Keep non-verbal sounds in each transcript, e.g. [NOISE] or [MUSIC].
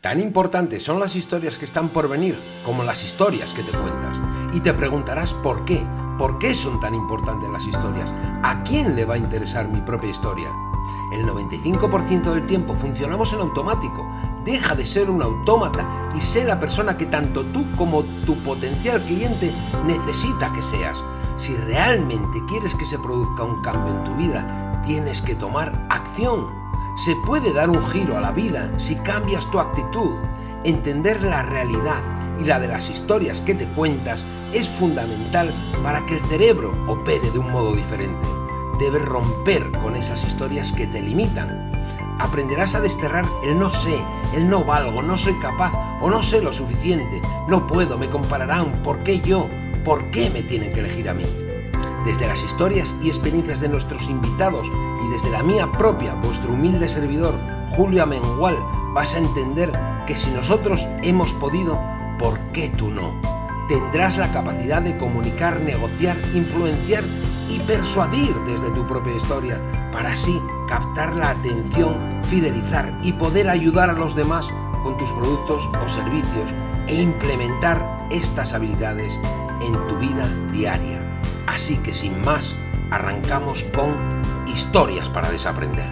Tan importantes son las historias que están por venir como las historias que te cuentas. Y te preguntarás por qué. ¿Por qué son tan importantes las historias? ¿A quién le va a interesar mi propia historia? El 95% del tiempo funcionamos en automático. Deja de ser un autómata y sé la persona que tanto tú como tu potencial cliente necesita que seas. Si realmente quieres que se produzca un cambio en tu vida, tienes que tomar acción. Se puede dar un giro a la vida si cambias tu actitud. Entender la realidad y la de las historias que te cuentas es fundamental para que el cerebro opere de un modo diferente. Debes romper con esas historias que te limitan. Aprenderás a desterrar el no sé, el no valgo, no soy capaz o no sé lo suficiente, no puedo, me compararán, ¿por qué yo? ¿Por qué me tienen que elegir a mí? Desde las historias y experiencias de nuestros invitados y desde la mía propia, vuestro humilde servidor, Julio Amengual, vas a entender que si nosotros hemos podido, ¿por qué tú no? Tendrás la capacidad de comunicar, negociar, influenciar y persuadir desde tu propia historia para así captar la atención, fidelizar y poder ayudar a los demás con tus productos o servicios e implementar estas habilidades en tu vida diaria. Así que sin más, arrancamos con historias para desaprender.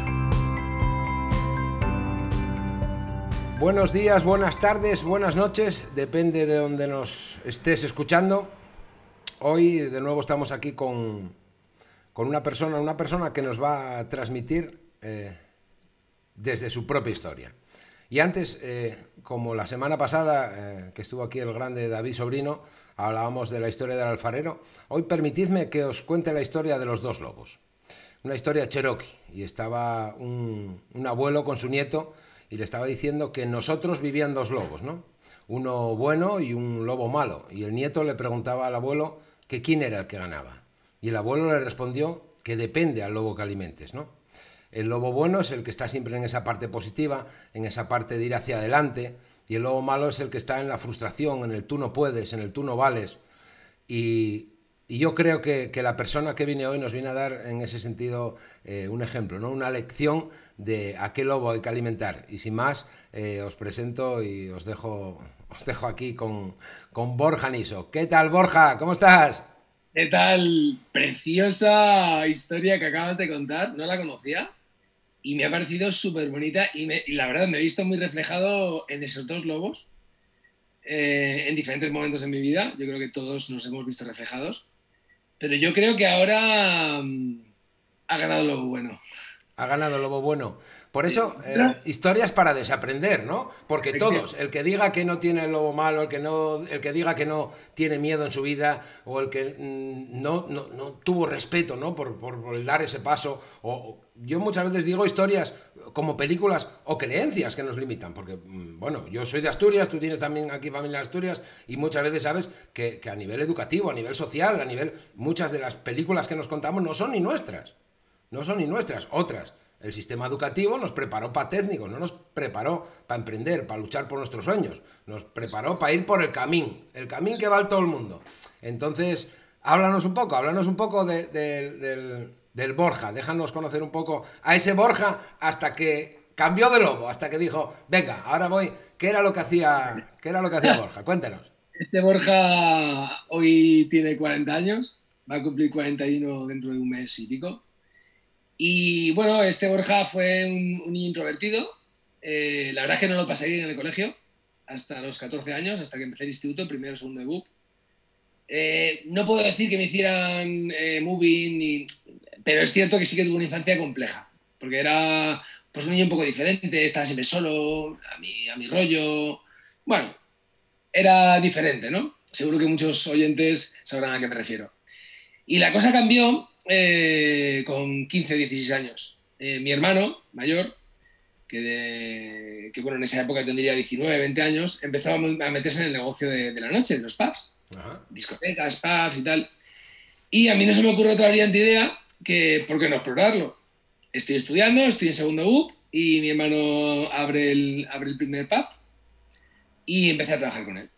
Buenos días, buenas tardes, buenas noches, depende de donde nos estés escuchando. Hoy de nuevo estamos aquí con, con una persona, una persona que nos va a transmitir eh, desde su propia historia. Y antes, eh, como la semana pasada, eh, que estuvo aquí el grande David Sobrino, hablábamos de la historia del alfarero, hoy permitidme que os cuente la historia de los dos lobos. Una historia cherokee, y estaba un, un abuelo con su nieto y le estaba diciendo que nosotros vivían dos lobos, ¿no? Uno bueno y un lobo malo. Y el nieto le preguntaba al abuelo que quién era el que ganaba. Y el abuelo le respondió que depende al lobo que alimentes, ¿no? El lobo bueno es el que está siempre en esa parte positiva, en esa parte de ir hacia adelante, y el lobo malo es el que está en la frustración, en el tú no puedes, en el tú no vales. Y, yo creo que, que, la persona que viene hoy nos viene a dar en ese sentido eh, un ejemplo, ¿no? una lección de a qué lobo hay que alimentar. Y sin más, eh, os presento y os dejo, os dejo aquí con, con Borja Niso. ¿Qué tal, Borja? ¿Cómo estás? ¿Qué tal? Preciosa historia que acabas de contar, no la conocía y me ha parecido súper bonita y, me, y, la verdad me he visto muy reflejado en esos dos lobos eh, en diferentes momentos de mi vida. Yo creo que todos nos hemos visto reflejados, pero yo creo que ahora um, ha ganado lobo bueno. Ha ganado lobo bueno. Por eso, eh, historias para desaprender, ¿no? Porque todos, el que diga que no tiene el lobo malo, el que, no, el que diga que no tiene miedo en su vida, o el que mm, no, no, no, tuvo respeto, ¿no? Por, por, por, el dar ese paso, o yo muchas veces digo historias como películas o creencias que nos limitan, porque, mm, bueno, yo soy de Asturias, tú tienes también aquí familia de Asturias, y muchas veces sabes que, que a nivel educativo, a nivel social, a nivel, muchas de las películas que nos contamos no son ni nuestras, no son ni nuestras, otras el sistema educativo nos preparó para técnicos, no nos preparó para emprender, para luchar por nuestros sueños, nos preparó para ir por el camino, el camino que va todo el mundo. Entonces, háblanos un poco, háblanos un poco de, de, del, del Borja, déjanos conocer un poco a ese Borja hasta que cambió de lobo, hasta que dijo, venga, ahora voy, ¿qué era lo que hacía, qué era lo que hacía Borja? Cuéntenos. Este Borja hoy tiene 40 años, va a cumplir 41 dentro de un mes y pico. Y bueno, este Borja fue un, introvertido. Eh, la verdad es que no lo pasé bien en el colegio hasta los 14 años, hasta que empecé el instituto, primero, segundo de BUP. Eh, no puedo decir que me hicieran eh, moving, ni... pero es cierto que sí que tuve una infancia compleja, porque era pues, un niño un poco diferente, estaba siempre solo, a mi, a mi rollo. Bueno, era diferente, ¿no? Seguro que muchos oyentes sabrán a qué me refiero. Y la cosa cambió eh, con 15 o 16 años. Eh, mi hermano mayor, que, de, que, bueno, en esa época tendría 19, 20 años, empezó a meterse en el negocio de, de la noche, de los pubs, Ajá. discotecas, pubs y tal. Y a mí no se me ocurre otra brillante idea que, ¿por qué no explorarlo? Estoy estudiando, estoy en segundo UP y mi hermano abre el, abre el primer pub y empecé a trabajar con él.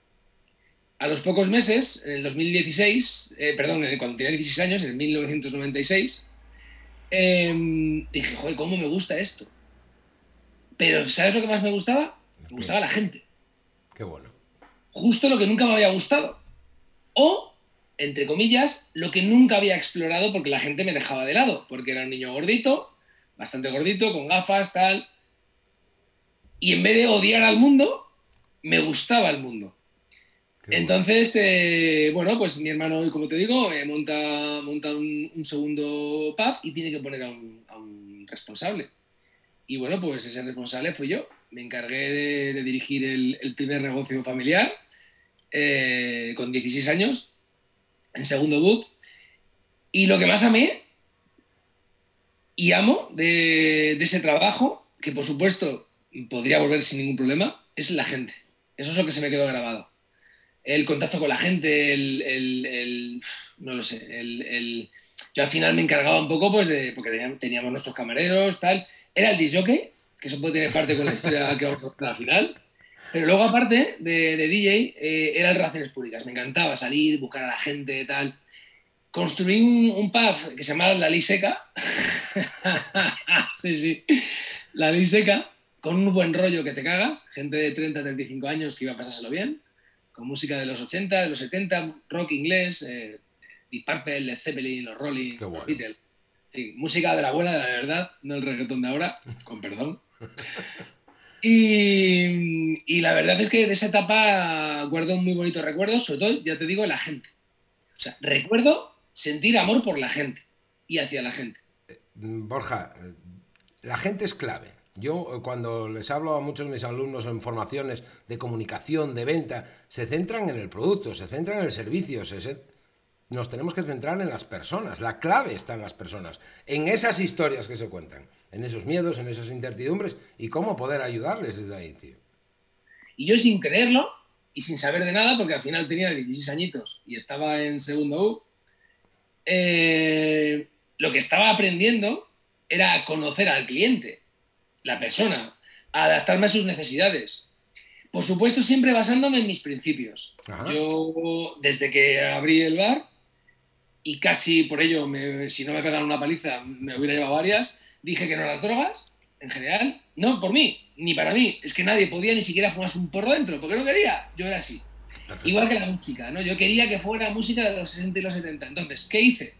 A los pocos meses, en el 2016, eh, perdón, cuando tenía 16 años, en 1996, eh, dije, joder, ¿cómo me gusta esto? Pero ¿sabes lo que más me gustaba? Me gustaba la gente. Qué bueno. Justo lo que nunca me había gustado. O, entre comillas, lo que nunca había explorado porque la gente me dejaba de lado. Porque era un niño gordito, bastante gordito, con gafas, tal. Y en vez de odiar al mundo, me gustaba el mundo. Entonces, eh, bueno, pues mi hermano, como te digo, eh, monta, monta un, segundo pub y tiene que poner a un, responsable. Y bueno, pues ese responsable fui yo. Me encargué de, dirigir el, primer negocio familiar eh, con 16 años, en segundo book. Y lo que más amé y amo de ese trabajo, que por supuesto podría volver sin ningún problema, es la gente. Eso es lo que se me quedó grabado el contacto con la gente, el, no lo sé, el, yo al final me encargaba un poco, pues, de, porque teníamos nuestros camareros, tal, era el disjockey, que eso puede tener parte con la historia que vamos a contar al final, pero luego aparte de, DJ, eh, era el Relaciones Públicas, me encantaba salir, buscar a la gente, tal. Construí un, pub que se llamaba La Liseca, [LAUGHS] sí, sí, La Liseca, con un buen rollo que te cagas, gente de 30, 35 años que iba a pasárselo bien con música de los 80, de los 70, rock inglés, eh, Deep Purple, Led Zeppelin, los Rolling, los Beatles. música de la buena, de la verdad, no el reggaetón de ahora, con perdón. Y, la verdad es que de esa etapa guardo muy bonitos recuerdos, sobre todo, ya te digo, la gente. O sea, recuerdo sentir amor por la gente y hacia la gente. Eh, Borja, eh, la gente es clave. Yo eh, cuando les hablo a muchos de mis alumnos en formaciones de comunicación, de venta, se centran en el producto, se centran en el servicio, nos tenemos que centrar en las personas. La clave está en las personas, en esas historias que se cuentan, en esos miedos, en esas incertidumbres y cómo poder ayudarles desde ahí, tío. Y yo sin creerlo y sin saber de nada, porque al final tenía 16 añitos y estaba en segundo U, eh, lo que estaba aprendiendo era conocer al cliente la persona, adaptarme a sus necesidades. Por supuesto, siempre basándome en mis principios. Yo, desde que abrí el bar, y casi por ello, si no me pegan una paliza, me hubiera llevado varias, dije que no las drogas, en general, no por mí, ni para mí. Es que nadie podía ni siquiera fumarse un porro dentro, porque no quería. Yo era así. Igual que la música, ¿no? Yo quería que fuera música de los 60 y los 70. Entonces, ¿qué hice?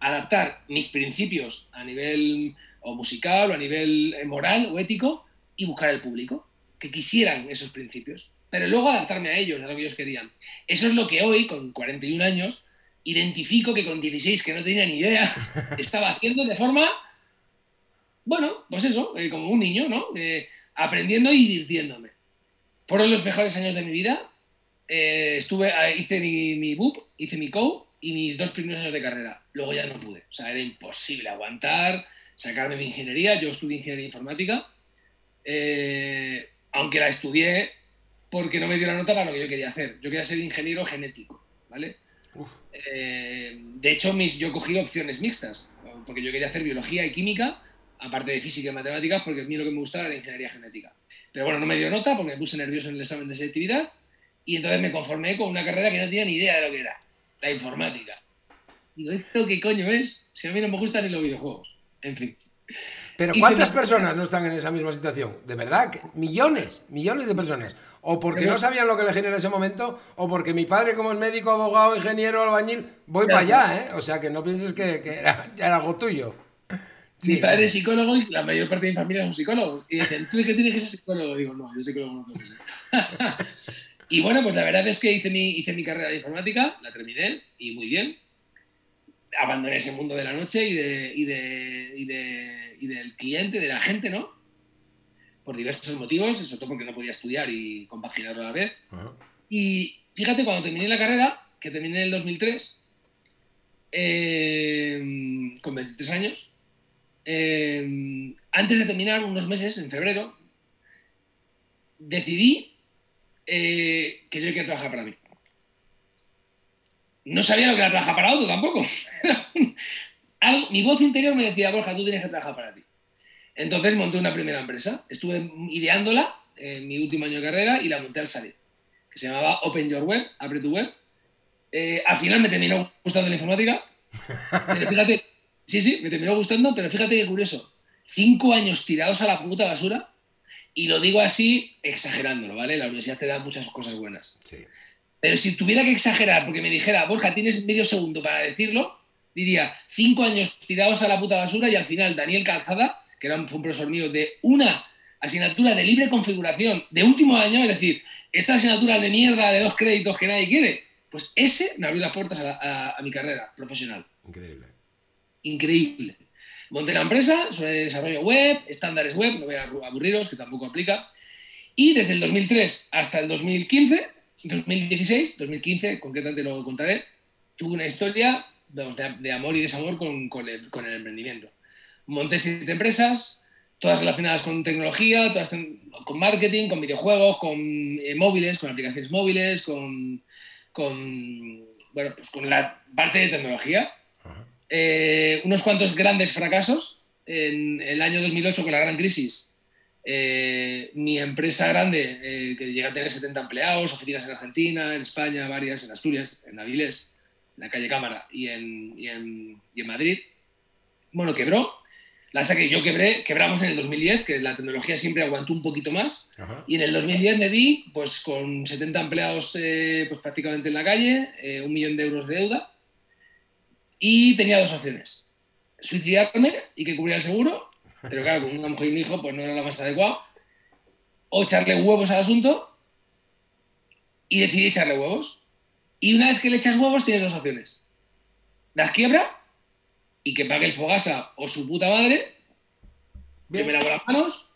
Adaptar mis principios a nivel o musical o a nivel moral o ético y buscar el público que quisieran esos principios, pero luego adaptarme a ellos, a lo que ellos querían. Eso es lo que hoy, con 41 años, identifico que con 16, que no tenía ni idea, [LAUGHS] estaba haciendo de forma, bueno, pues eso, eh, como un niño, ¿no? Eh, aprendiendo y divirtiéndome. Fueron los mejores años de mi vida. estuve, hice mi, mi BUP, hice mi COU y mis dos primeros años de carrera. Luego ya no pude. O sea, era imposible aguantar sacarme mi ingeniería. Yo estudié ingeniería informática, eh, aunque la estudié porque no me dio la nota para lo que yo quería hacer. Yo quería ser ingeniero genético, ¿vale? Eh, de hecho, mis, yo cogí opciones mixtas, porque yo quería hacer biología y química, aparte de física y matemáticas, porque a mí lo que me gustaba era la ingeniería genética. Pero bueno, no me dio nota porque me puse nervioso en el examen de selectividad y entonces me conformé con una carrera que no tenía ni idea de lo que era, la informática. Digo, ¿esto qué coño es? Si a mí no me gustan ni los videojuegos. En fin. Pero ¿cuántas personas no están en esa misma situación? De verdad, millones, millones de personas. O porque no sabían lo que le genera en ese momento, o porque mi padre, como es médico, abogado, ingeniero, albañil, voy para allá, ¿eh? O sea, que no pienses que, era, algo tuyo. Mi padre es psicólogo y la mayor parte de mi familia son psicólogos. Y dicen, ¿tú qué tienes que ser psicólogo? Digo, no, yo psicólogo no tengo que ser. [LAUGHS] y bueno, pues la verdad es que hice mi, hice mi carrera de informática, la terminé y muy bien abandoné ese mundo de la noche y, de, y, de, y, del cliente, de la gente, ¿no? Por diversos motivos, sobre todo porque no podía estudiar y compaginarlo a la vez. Y fíjate, cuando terminé la carrera, que terminé en el 2003, eh, con 23 años, eh, antes de terminar, unos meses, en febrero, decidí eh, que yo quería trabajar para mí no sabía lo que era trabajar para otro tampoco. [LAUGHS] mi voz interior me decía, Borja, tú tienes que trabajar para ti. Entonces monté una primera empresa. Estuve ideándola en mi último año de carrera y la monté al salir, que se llamaba Open Your Web, abre tu web. Eh, al final me terminó gustando la informática. Fíjate, sí, sí, me terminó gustando, pero fíjate qué curioso. Cinco años tirados a la puta basura Y lo digo así, exagerándolo, ¿vale? La universidad te da muchas cosas buenas. Sí. Pero si tuviera que exagerar, porque me dijera, Borja, tienes medio segundo para decirlo, diría, cinco años tirados a la puta basura y al final Daniel Calzada, que era un, fue un profesor mío, de una asignatura de libre configuración de último año, es decir, esta asignatura de mierda de dos créditos que nadie quiere, pues ese me abrió las puertas a, a- a mi carrera profesional. Increíble. Increíble. Monté la empresa sobre desarrollo web, estándares web, no voy a aburriros, que tampoco aplica. Y desde el 2003 hasta el 2015, 2016, 2015, concretamente lo contaré, tuve una historia vamos, de, de amor y desamor con, con el, con el emprendimiento. Monté siete empresas, todas relacionadas con tecnología, todas ten- con marketing, con videojuegos, con eh, móviles, con aplicaciones móviles, con, con, bueno, pues con la parte de tecnología. Eh, unos cuantos grandes fracasos. En el año 2008, con la gran crisis, eh, mi empresa grande, eh, que llega a tener 70 empleados, oficinas en Argentina, en España, varias, en Asturias, en Avilés, en la calle Cámara y en, y en, y en Madrid, bueno, quebró. La que yo quebré, quebramos en el 2010, que la tecnología siempre aguantó un poquito más. Ajá. Y en el 2010 me vi pues, con 70 empleados eh, pues, prácticamente en la calle, eh, un millón de euros de deuda, y tenía dos opciones. Suicidarme y que cubriera el seguro, pero claro, con una mujer y un hijo pues no era lo más adecuado, o echarle huevos al asunto, y decidí echarle huevos. Y una vez que le echas huevos tienes dos opciones. Das quiebra y que pague el Fogasa o su puta madre, yo me lavo las manos,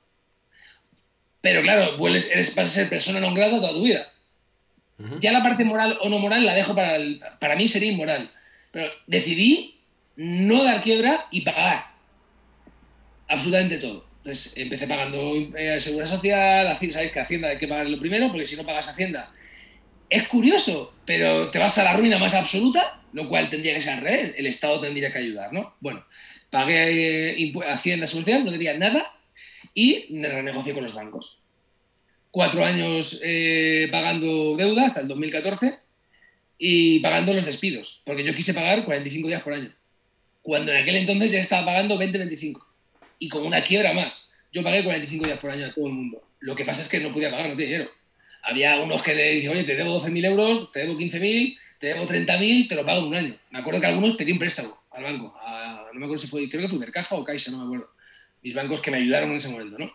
pero claro, vuelves, eres, vas a ser persona non grata toda tu vida. Ya la parte moral o no moral la dejo para el- para mí sería inmoral. Pero decidí no dar quiebra y pagar absolutamente todo. Entonces empecé pagando eh, seguridad social, sabéis que Hacienda hay que pagarlo primero, porque si no pagas Hacienda es curioso, pero te vas a la ruina más absoluta, lo cual tendría que ser al. El Estado tendría que ayudar, ¿no? Bueno, pagué eh, Hacienda Social, no debía nada y me renegocié con los bancos. Cuatro años eh, pagando deuda hasta el 2014 y pagando los despidos, porque yo quise pagar 45 días por año, cuando en aquel entonces ya estaba pagando 20-25 y con una quiebra más. Yo pagué 45 días por año a todo el mundo. Lo que pasa es que no podía pagar, no tenía dinero. Había unos que le dicen, oye, te debo 12.000 euros, te debo 15.000, te debo 30.000, te lo pago en un año. Me acuerdo que algunos pedí un préstamo al banco. a- no me acuerdo si fue, creo que fue Mercaja o Caixa, no me acuerdo. Mis bancos que me ayudaron en ese momento, ¿no?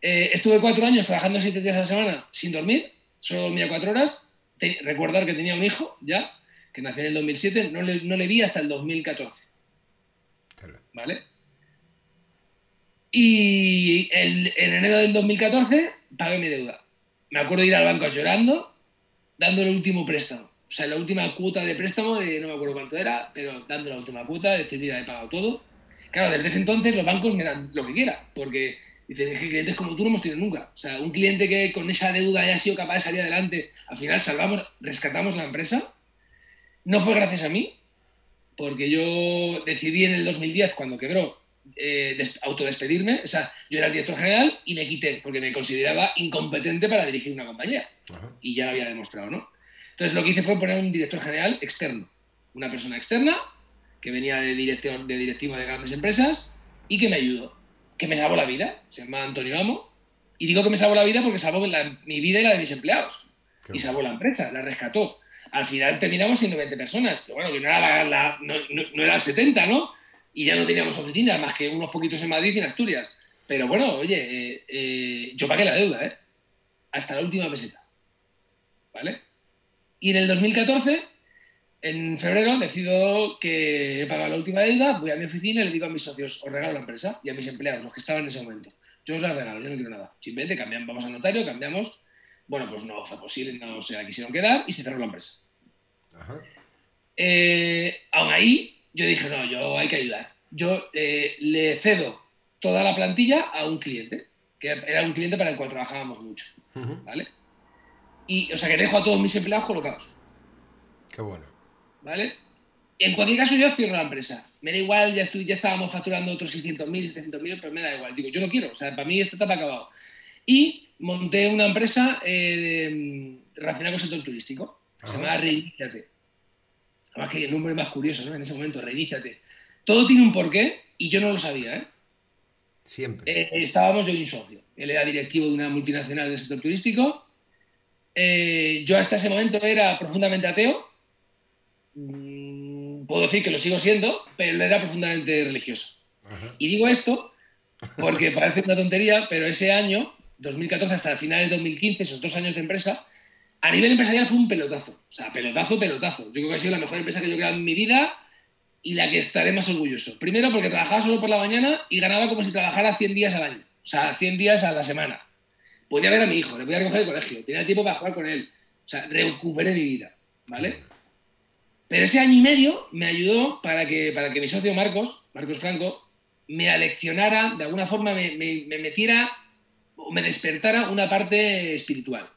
Eh, estuve cuatro años trabajando siete días a la semana sin dormir, solo dormía cuatro horas. Te- recordar que tenía un hijo ya, que nació en el 2007, no le, no le vi hasta el 2014. Claro. ¿vale? Y el- en enero del 2014 pagué mi deuda. Me acuerdo de ir al banco llorando, dando el último préstamo. O sea, la última cuota de préstamo, de no me acuerdo cuánto era, pero dando la última cuota, decir, mira, he pagado todo. Claro, desde ese entonces los bancos me dan lo que quiera, porque dicen, es que clientes como tú no hemos tenido nunca. O sea, un cliente que con esa deuda haya sido capaz de salir adelante, al final salvamos, rescatamos la empresa. No fue gracias a mí, porque yo decidí en el 2010, cuando quebró, eh, des- autodespedirme. O sea, yo era el director general y me quité, porque me consideraba incompetente para dirigir una compañía. Ajá. Y ya lo había demostrado, ¿no? Entonces lo que hice fue poner un director general externo. Una persona externa que venía de, director, de directivo de grandes empresas y que me ayudó, que me salvó la vida. Se llama Antonio Amo. Y digo que me salvó la vida porque salvó la- mi vida y la de mis empleados Qué y salvó la empresa, la rescató. Al final terminamos siendo 20 personas, que bueno, que no era, la- la- no, no- no era 70, ¿no? Y ya no teníamos oficinas, más que unos poquitos en Madrid y en Asturias. Pero bueno, oye, eh, eh, yo pagué la deuda, ¿eh? Hasta la última peseta. ¿Vale? Y en el 2014, en febrero, decido que he pagado la última deuda, voy a mi oficina y le digo a mis socios, os regalo la empresa y a mis empleados, los que estaban en ese momento. Yo os la regalo, yo no quiero nada. Simplemente cambiamos, vamos al notario, cambiamos. Bueno, pues no fue posible, no se la quisieron quedar y se cerró la empresa. Ajá. Eh, aún ahí, yo dije, no, yo hay que ayudar. Yo eh, le cedo toda la plantilla a un cliente, que era un cliente para el cual trabajábamos mucho, Ujú. ¿vale? Y, o sea, que dejo a todos mis empleados colocados, Qué bueno. ¿vale? En cualquier caso, yo cierro la empresa. Me da igual, ya, estoy, ya estábamos facturando otros 600.000, 700.000, pero me da igual. Digo, yo no quiero, o sea, para mí esta etapa ha acabado. Y monté una empresa eh, de- relacionada con el sector turístico. Se Ajá. llama Reiníciate. Además que el nombre más curioso, ¿no? En ese momento, Reiníciate. Todo tiene un porqué y yo no lo sabía, ¿eh? Siempre. Eh, estábamos yo y un socio. Él era directivo de una multinacional del sector turístico. Eh, yo hasta ese momento era profundamente ateo. Mm, puedo decir que lo sigo siendo, pero era profundamente religioso. Y digo esto porque parece una tontería, pero ese año, 2014 hasta finales de 2015, esos dos años de empresa, a nivel empresarial fue un pelotazo. O sea, pelotazo, pelotazo. Yo creo que ha sido la mejor empresa que yo he creado en mi vida y la que estaré más orgulloso. Primero porque trabajaba solo por la mañana y ganaba como si trabajara 100 días al año. O sea, 100 días a la semana. Podía ver a mi hijo, le podía recoger el colegio, tenía tiempo para jugar con él. O sea, recuperé mi vida, ¿vale? Pero ese año y medio me ayudó para que, para que mi socio Marcos, Marcos Franco, me aleccionara, de alguna forma me, me metiera o me despertara una parte espiritual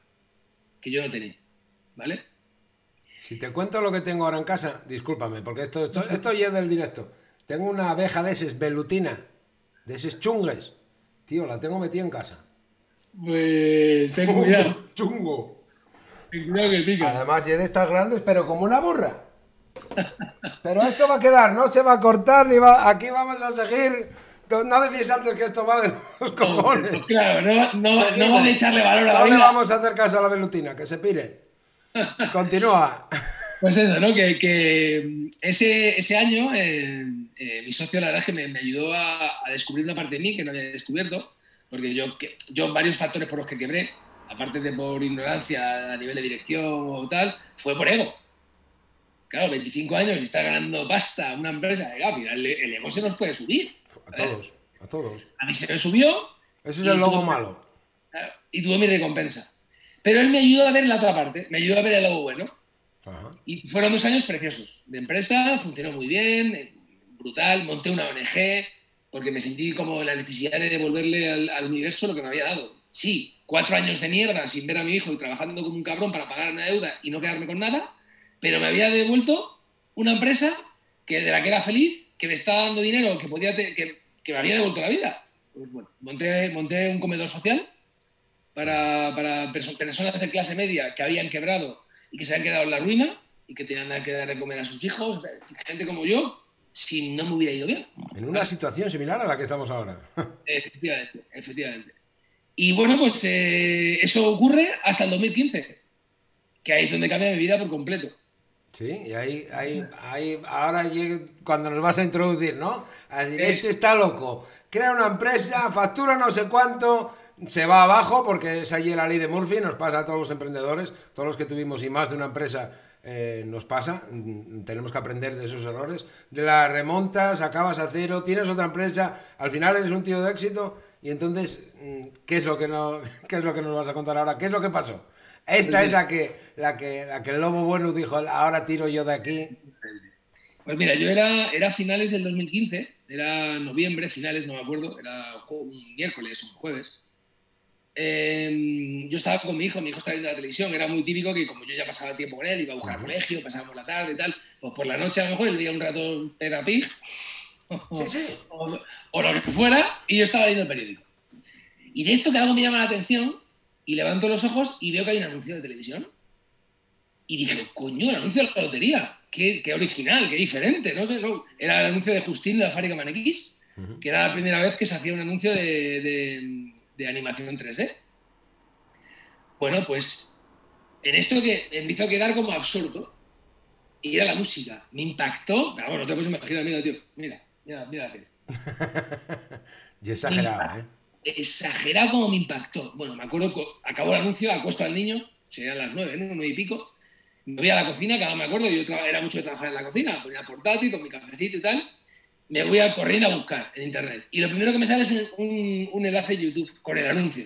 que yo no tenía, ¿vale? Si te cuento lo que tengo ahora en casa, discúlpame, porque esto, esto, esto ya es del directo. Tengo una abeja de esos, velutina, de esos chungles. Tío, la tengo metida en casa. Pues ten [LAUGHS] cuidado. Chungo. Ten cuidado que pica. Además, es de estas grandes, pero como una burra. Pero esto va a quedar, no se va a cortar, ni va. Aquí vamos a seguir. No decís antes que esto va de los cojones. Claro, no, no, no a echarle valor a la No le vamos a hacer caso a la velutina, que se pire. [LAUGHS] Continúa. Pues eso, ¿no? Que, que ese, ese año eh, eh, mi socio la verdad es que me, me ayudó a, a descubrir una parte de mí que no había descubierto, porque yo, que, yo varios factores por los que quebré, aparte de por ignorancia a nivel de dirección o tal, fue por ego. Claro, 25 años y está ganando pasta una empresa, y, al final el ego se nos puede subir. A todos, a todos. A mí se me subió. Ese es el logo tuve- malo. Y tuve mi recompensa. Pero él me ayudó a ver la otra parte, me ayudó a ver el lado bueno. Ajá. Y fueron dos años preciosos. De empresa, funcionó muy bien, eh, brutal. Monté una ONG porque me sentí como la necesidad de devolverle al, al universo lo que me había dado. Sí, cuatro años de mierda sin ver a mi hijo y trabajando como un cabrón para pagar una deuda y no quedarme con nada, pero me había devuelto una empresa que, de la que era feliz, que me estaba dando dinero, que, podía te- que, que me había devuelto la vida. Pues bueno, monté, monté un comedor social para, para perso- personas de clase media que habían quebrado y que se habían quedado en la ruina y que tenían que dar de comer a sus hijos, gente como yo, si no me hubiera ido bien. En una situación similar a la que estamos ahora. [LAUGHS] Efectivamente, efectivamente. Y bueno, pues eh, eso ocurre hasta el 2015, que ahí es donde cambia mi vida por completo. Sí, y ahí, ahí, ahí, ahora llega cuando nos vas a introducir, ¿no? A decir, Es- este está loco, crea una empresa, factura no sé cuánto, se va abajo porque es allí la ley de Murphy, nos pasa a todos los emprendedores, todos los que tuvimos y más de una empresa eh, nos pasa, mm, tenemos que aprender de esos errores, de las remontas, acabas a cero, tienes otra empresa, al final eres un tío de éxito y entonces, mm, ¿qué es lo que, no, [LAUGHS] qué es lo que nos vas a contar ahora? ¿Qué es lo que pasó? Esta es la que, la que, la que el lobo bueno dijo, ahora tiro yo de aquí. Pues mira, yo era, era finales del 2015, era noviembre, finales, no me acuerdo, era un miércoles, un jueves. Eh, yo estaba con mi hijo, mi hijo estaba viendo la televisión, era muy típico que como yo ya pasaba tiempo con él, iba a buscar al colegio, pasábamos la tarde y tal, pues por la noche a lo mejor él veía un rato Peppa Pig [LAUGHS] Sí, sí. o, o lo que fuera, y yo estaba leyendo el periódico. Y de esto que algo me llama la atención, y levanto los ojos y veo que hay un anuncio de televisión. Y dije, coño, el anuncio de la lotería, qué, qué original, qué diferente, no sé, no. Era el anuncio de Justín de la fábrica Manequis, que era la primera vez que se hacía un anuncio de, de- de animación 3D. Bueno, pues en esto que empezó a quedar como absurdo, y era la música. Me impactó, pero bueno, no te puedes imaginar, mira, tío, mira, mira, mira la tele. [LAUGHS] Y exagerado, ¿eh? Exagerado como me impactó. Bueno, me acuerdo acabó el anuncio, acuesto al niño, serían las nueve, ¿no? Nueve y pico. Me voy a la cocina, que ahora me acuerdo, yo era mucho de trabajar en la cocina, ponía portátil con mi cafecito y tal. Me voy a corriendo a buscar en internet. Y lo primero que me sale es un, un- un enlace de YouTube con el anuncio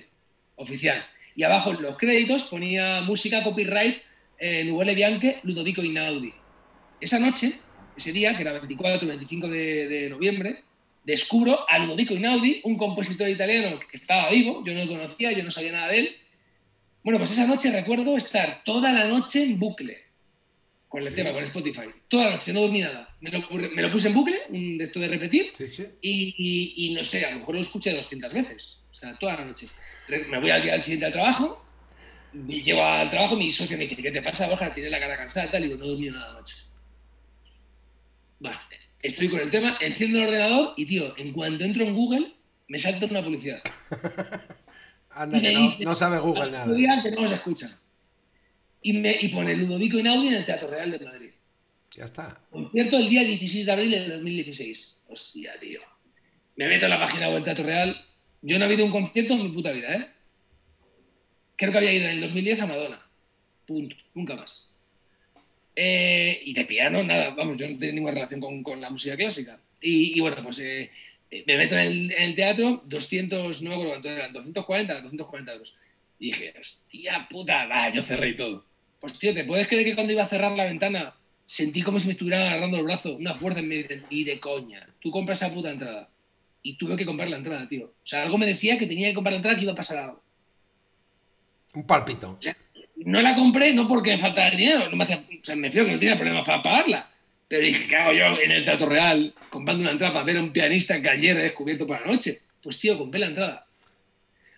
oficial. Y abajo en los créditos ponía música copyright eh, Nubele Bianche, Ludovico Inaudi. Esa noche, ese día, que era 24 25 de, de noviembre, descubro a Ludovico Inaudi, un compositor italiano que estaba vivo, yo no lo conocía, yo no sabía nada de él. Bueno, pues esa noche recuerdo estar toda la noche en bucle con el tema, con Spotify. Toda la noche, no dormí nada. Me lo, me lo puse en bucle, un de esto de repetir, Sí, sí. y, y- y no sé, a lo mejor lo escuché 200 veces. O sea, toda la noche. Me voy al día siguiente al trabajo, y llego al trabajo, mi socio me dice, ¿qué te pasa, Borja? Tienes la cara cansada, tal, y digo, no he dormido nada, macho. Vale, estoy con el tema, enciendo el ordenador y, tío, en cuanto entro en Google, me salta una publicidad. [LAUGHS] Anda, que no, dice, no sabe Google nada. Estudiante no nos escucha. Y, me, y pone Ludovico Inaudi en el Teatro Real de Madrid. Ya está. Concierto el día 16 de abril del 2016. Hostia, tío. Me meto en la página web del Teatro Real. Yo no he habido un concierto en mi puta vida, ¿eh? Creo que había ido en el 2010 a Madonna. Punto. Nunca más. Eh, y de piano, nada. Vamos, yo no tengo ninguna relación con, con la música clásica. Y, y bueno, pues eh, eh, me meto en el, en el teatro, 200, no me acuerdo cuánto eran, 240, 240 euros. Y dije, hostia puta, va, yo cerré y todo. Pues tío, ¿te puedes creer que cuando iba a cerrar la ventana sentí como si me estuvieran agarrando el brazo, una fuerza en me dicen, ni de coña, tú compras esa puta entrada. Y tuve que comprar la entrada, tío. O sea, algo me decía que tenía que comprar la entrada, que iba a pasar algo. Un palpito. No la compré no porque me faltaba el dinero, no me hacía, o sea, me refiero que no tenía problemas para pagarla. Pero dije, ¿qué hago yo en el Teatro Real comprando una entrada para ver a un pianista que ayer he descubierto para la noche? Pues tío, compré la entrada.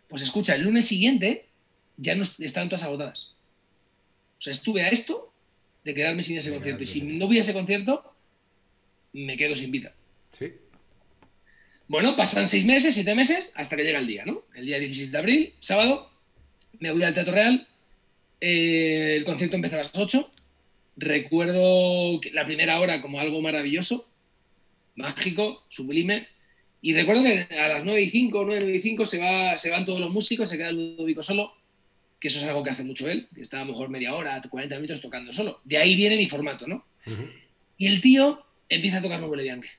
Pues escucha, el lunes siguiente ya no estaban todas agotadas. O sea, estuve a esto de quedarme sin ese concierto. Y si no hubiera ese concierto, me quedo sin vida. Sí. Bueno, pasan seis meses, siete meses, hasta que llega el día, ¿no? El día 16 de abril, sábado, me voy al Teatro Real, eh, el concierto empieza a las 8. Recuerdo la primera hora como algo maravilloso, mágico, sublime. Y recuerdo que a las 9 y 5, 9, 9 y 5 se, va, se van todos los músicos, se queda Ludovico solo, que eso es algo que hace mucho él, que está a lo mejor media hora, 40 minutos tocando solo. De ahí viene mi formato, ¿no? Y el tío empieza a tocar Nobile Bianche.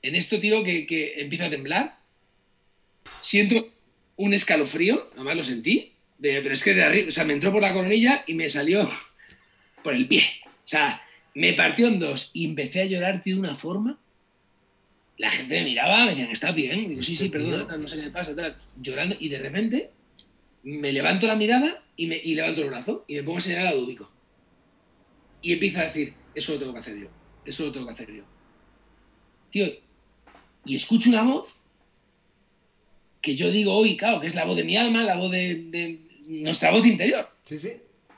En esto, tío, que, que empieza a temblar. Siento un escalofrío, además lo sentí, de- pero es que de arriba, o sea, me entró por la coronilla y me salió por el pie. O sea, me partió en dos y empecé a llorar, tío, de una forma. La gente me miraba, me decían, ¿está bien? Digo, sí, sí, Este perdona, no sé qué me pasa, tal. Llorando, y de repente me levanto la mirada y, me, y levanto el brazo y me pongo a señalar a Ludovico. Y empiezo a decir, eso lo tengo que hacer yo, eso lo tengo que hacer yo. Tío, y escucho una voz que yo digo hoy, claro, que es la voz de mi alma, la voz de, de nuestra voz interior. Sí, sí.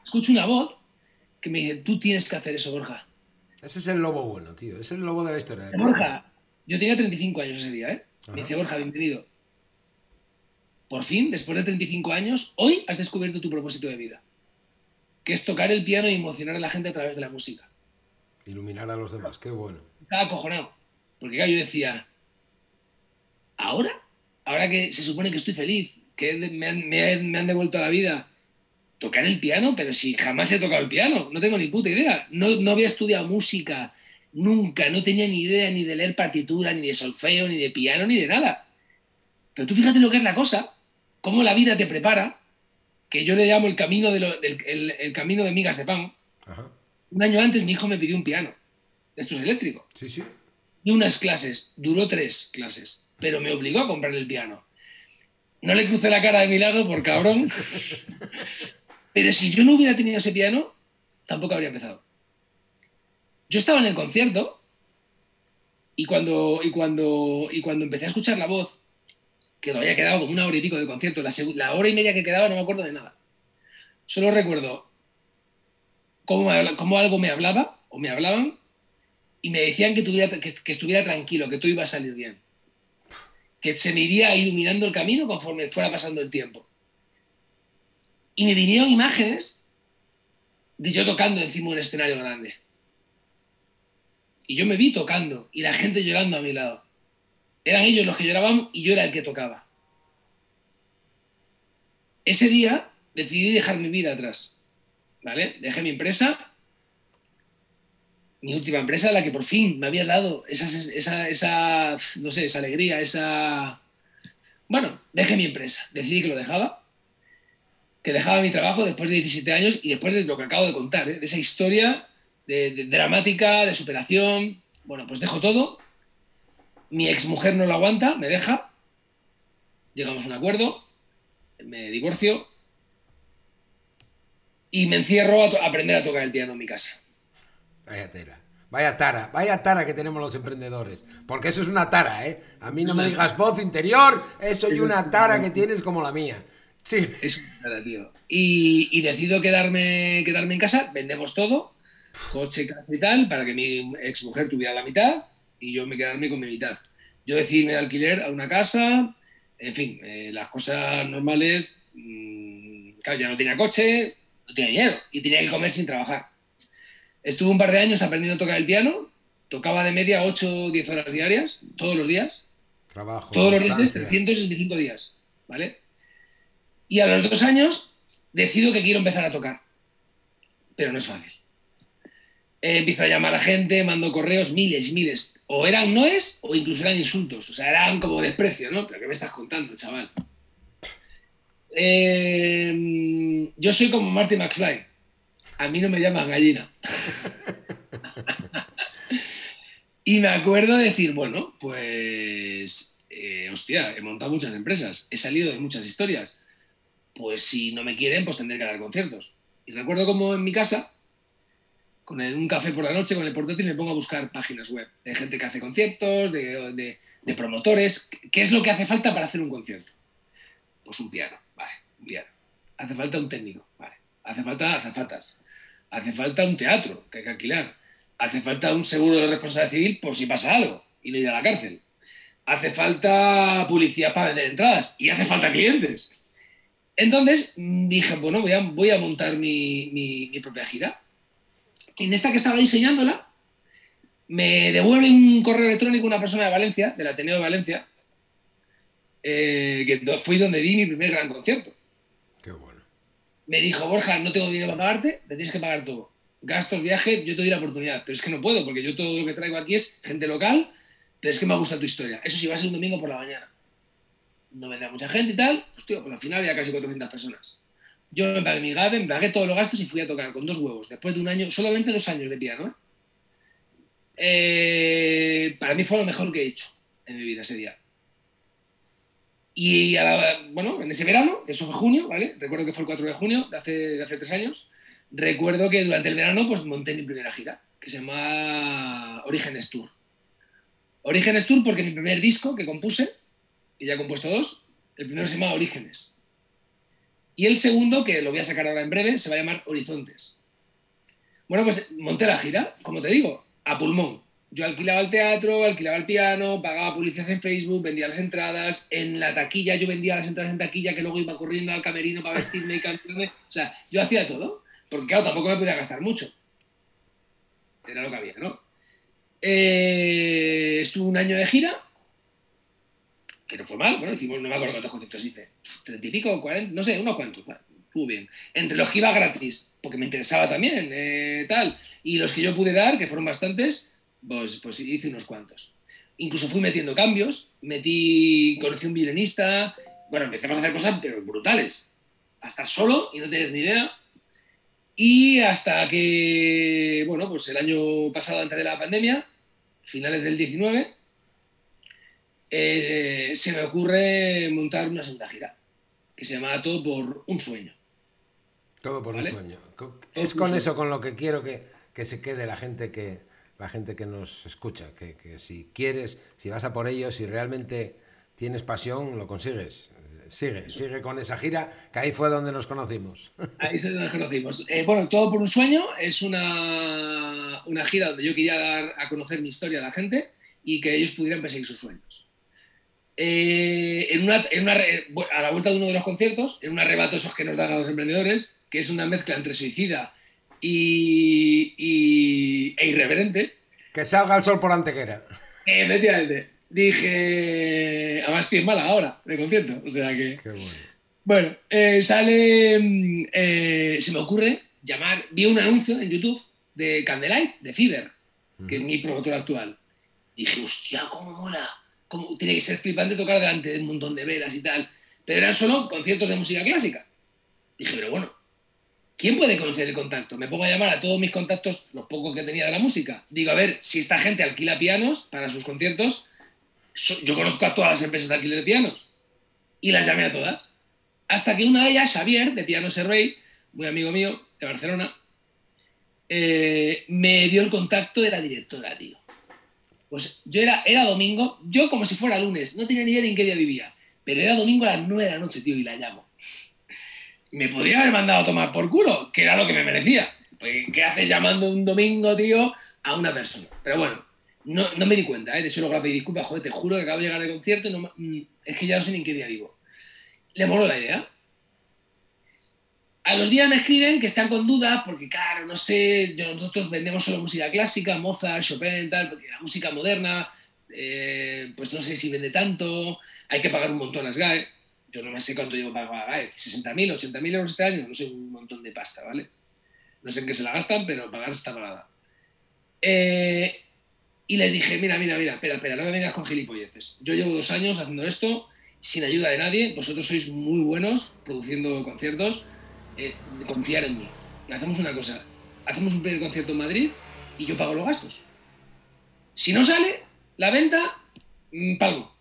Escucho una voz que me dice, tú tienes que hacer eso, Borja. Ese es el lobo bueno, tío. Es el lobo de la historia. Borja, yo tenía 35 años ese día, ¿eh? Me dice, Borja, bienvenido. Por fin, después de 35 años, hoy has descubierto tu propósito de vida, que es tocar el piano y emocionar a la gente a través de la música. Iluminar a los demás. Qué bueno. Estaba acojonado. Porque yo decía, ¿ahora? Ahora que se supone que estoy feliz, que me han, me han- me han devuelto a la vida, tocar el piano, pero si jamás he tocado el piano, no tengo ni puta idea. No, no había estudiado música, nunca, no tenía ni idea ni de leer partitura, ni de solfeo, ni de piano, ni de nada. Pero tú fíjate lo que es la cosa, cómo la vida te prepara, que yo le llamo el camino de, lo- del- el- el camino de migas de pan. Ajá. Un año antes mi hijo me pidió un piano, de estos eléctricos Sí, sí. y unas clases, duró tres clases, pero me obligó a comprar el piano. No le crucé la cara de milagro por cabrón, pero si yo no hubiera tenido ese piano, tampoco habría empezado. Yo estaba en el concierto y cuando, y cuando, y cuando empecé a escuchar la voz, que lo había quedado como una hora y pico de concierto, la, la hora y media que quedaba no me acuerdo de nada. Solo recuerdo cómo, cómo algo me hablaba o me hablaban y me decían que, tuviera, que, que estuviera tranquilo, que todo iba a salir bien. Que se me iría iluminando el camino conforme fuera pasando el tiempo. Y me vinieron imágenes de yo tocando encima de un escenario grande. Y yo me vi tocando y la gente llorando a mi lado. Eran ellos los que lloraban y yo era el que tocaba. Ese día decidí dejar mi vida atrás. ¿Vale? Dejé mi empresa mi última empresa, la que por fin me había dado esa, esa, esa, no sé, esa alegría, esa... Bueno, dejé mi empresa, decidí que lo dejaba, que dejaba mi trabajo después de 17 años y después de lo que acabo de contar, ¿eh? de esa historia de, dramática, de superación. Bueno, pues dejo todo. Mi exmujer no lo aguanta, me deja. Llegamos a un acuerdo, me divorcio y me encierro a aprender a tocar el piano en mi casa. Vaya tela. Vaya tara, vaya tara que tenemos los emprendedores. Porque eso es una tara, ¿eh? A mí no me digas voz interior, eso y una tara que tienes como la mía. Sí. Es nada, tío. Y, decido quedarme, quedarme en casa, vendemos todo, coche, casa y tal, para que mi exmujer tuviera la mitad y yo me quedarme con mi mitad. Yo decidí irme alquiler a una casa, en fin, eh, las cosas normales. mm, claro, ya no tenía coche, no tenía dinero y tenía que comer sin trabajar. Estuve un par de años aprendiendo a tocar el piano, tocaba de media 8 o 10 horas diarias, todos los días, Trabajo. todos los días, constancia. 365 días, ¿vale? Y a los dos años decido que quiero empezar a tocar, pero no es fácil. Eh, empiezo a llamar a gente, mando correos, miles y miles. O eran noes o incluso eran insultos. O sea, eran como desprecio, ¿no? ¿Pero qué me estás contando, chaval? Eh, yo soy como Marty McFly. A mí no me llaman gallina. y me acuerdo de decir, bueno, pues, eh, hostia, he montado muchas empresas, he salido de muchas historias. Pues si no me quieren, pues tendré que dar conciertos. Y recuerdo como en mi casa, con un café por la noche, con el portátil, me pongo a buscar páginas web de gente que hace conciertos, de, de- de promotores. ¿Qué es lo que hace falta para hacer un concierto? Pues un piano, vale, un piano. Hace falta un técnico, vale. Hace falta azafatas. Hace falta un teatro que hay que alquilar. Hace falta un seguro de responsabilidad civil por si pasa algo y no ir a la cárcel. Hace falta publicidad para vender entradas y hace falta clientes. Entonces dije, bueno, voy a, montar mi, propia gira. Y en esta que estaba diseñándola, me devuelve un correo electrónico una persona de Valencia, del Ateneo de Valencia, eh, que fui donde di mi primer gran concierto. Me dijo, Borja, no tengo dinero para pagarte, te tienes que pagar todo. Gastos, viaje, yo te doy la oportunidad. Pero es que no puedo, porque yo todo lo que traigo aquí es gente local, pero es que me gusta tu historia. Eso sí, va a ser un domingo por la mañana. No vendrá mucha gente y tal. Pues tío, pues al final había casi 400 personas. Yo me pagué mi gabe, me pagué todos los gastos y fui a tocar con dos huevos, después de un año, solamente dos años de piano. ¿eh? Eh, para mí fue lo mejor que he hecho en mi vida ese día. Y a la- bueno, en ese verano, eso fue junio, ¿vale? Recuerdo que fue el 4 de junio de hace, de hace tres años. Recuerdo que durante el verano pues monté mi primera gira, que se llama Orígenes Tour. Orígenes Tour porque mi primer disco que compuse, y ya he compuesto dos, el primero se llama Orígenes. Y el segundo, que lo voy a sacar ahora en breve, se va a llamar Horizontes. Bueno, pues monté la gira, como te digo, a pulmón. Yo alquilaba el teatro, alquilaba el piano, pagaba publicidad en Facebook, vendía las entradas. En la taquilla yo vendía las entradas en taquilla que luego iba corriendo al camerino para vestirme y cantarme. O sea, yo hacía todo. Porque claro, tampoco me podía gastar mucho. Era lo que había, ¿no? Eh, estuve un año de gira, que no fue mal. Bueno, hicimos, no me acuerdo cuántos conciertos hice. Treinta y pico, cuarenta, no sé, unos cuantos. Estuvo bien. Entre los que iba gratis, porque me interesaba también, eh, tal. Y los que yo pude dar, que fueron bastantes, pues, pues hice unos cuantos. Incluso fui metiendo cambios, metí, conocí un violinista, bueno, empezamos a hacer cosas pero brutales. A estar solo y no tener ni idea. Y hasta que, bueno, pues el año pasado, antes de la pandemia, finales del 19, eh, se me ocurre montar una segunda gira, que se llama Todo por un sueño. Todo por ¿Vale? un sueño. Es con eso con lo que quiero que, que se quede la gente que la gente que nos escucha, que, que si quieres, si vas a por ello, si realmente tienes pasión, lo consigues. Eh, Sigue, sigue con esa gira, que ahí fue donde nos conocimos. [LAUGHS] Ahí se nos conocimos. Eh, bueno, Todo por un sueño es una, una gira donde yo quería dar a conocer mi historia a la gente y que ellos pudieran perseguir sus sueños. Eh, en una, en una re- a la vuelta de uno de los conciertos, en un arrebato esos que nos dan a los emprendedores, que es una mezcla entre suicida y, y- e irreverente, Que salga el sol por Antequera. efectivamente, dije, además estoy en mala ahora de concierto, o sea que... Qué bueno. Bueno, eh, sale. mm, eh, se me ocurre llamar. Vi un anuncio en YouTube de Candlelight, de Fever, que es mi promotor actual. Dije, hostia, cómo mola. Cómo, tiene que ser flipante tocar delante de un montón de velas y tal. Pero eran solo conciertos de música clásica. Dije, pero bueno, ¿quién puede conocer el contacto? Me pongo a llamar a todos mis contactos, los pocos que tenía de la música. Digo, a ver, si esta gente alquila pianos para sus conciertos, yo conozco a todas las empresas de alquiler de pianos. Y las llamé a todas. Hasta que una de ellas, Xavier, de Piano Servei, muy amigo mío, de Barcelona, eh, me dio el contacto de la directora, tío. Pues yo era, era domingo, yo como si fuera lunes, no tenía ni idea en qué día vivía, pero era domingo a las 9 de la noche, tío, y la llamo. Me podría haber mandado a tomar por culo, que era lo que me merecía. Pues, ¿Qué haces llamando un domingo, tío, a una persona? Pero bueno, No, no me di cuenta, ¿eh? de hecho luego le pedí disculpas, joder, te juro que acabo de llegar al concierto no, mm, es que ya no sé ni en qué día vivo. Le moló la idea. A los días me escriben que están con dudas porque, claro, no sé, nosotros vendemos solo música clásica, Mozart, Chopin, tal, porque la música moderna, eh, pues no sé si vende tanto, hay que pagar un montón a SGAE. Yo no sé cuánto llevo para pagar, 60.000, 80.000 euros este año, no sé, un montón de pasta, ¿vale? No sé en qué se la gastan, pero pagar está pagada. Eh, y les dije, mira, mira, mira, espera, espera, no me vengas con gilipolleces. Yo llevo dos años haciendo esto sin ayuda de nadie, vosotros sois muy buenos produciendo conciertos, eh, confiar en mí. Hacemos una cosa, hacemos un primer concierto en Madrid y yo pago los gastos. Si no sale la venta, mm, pago.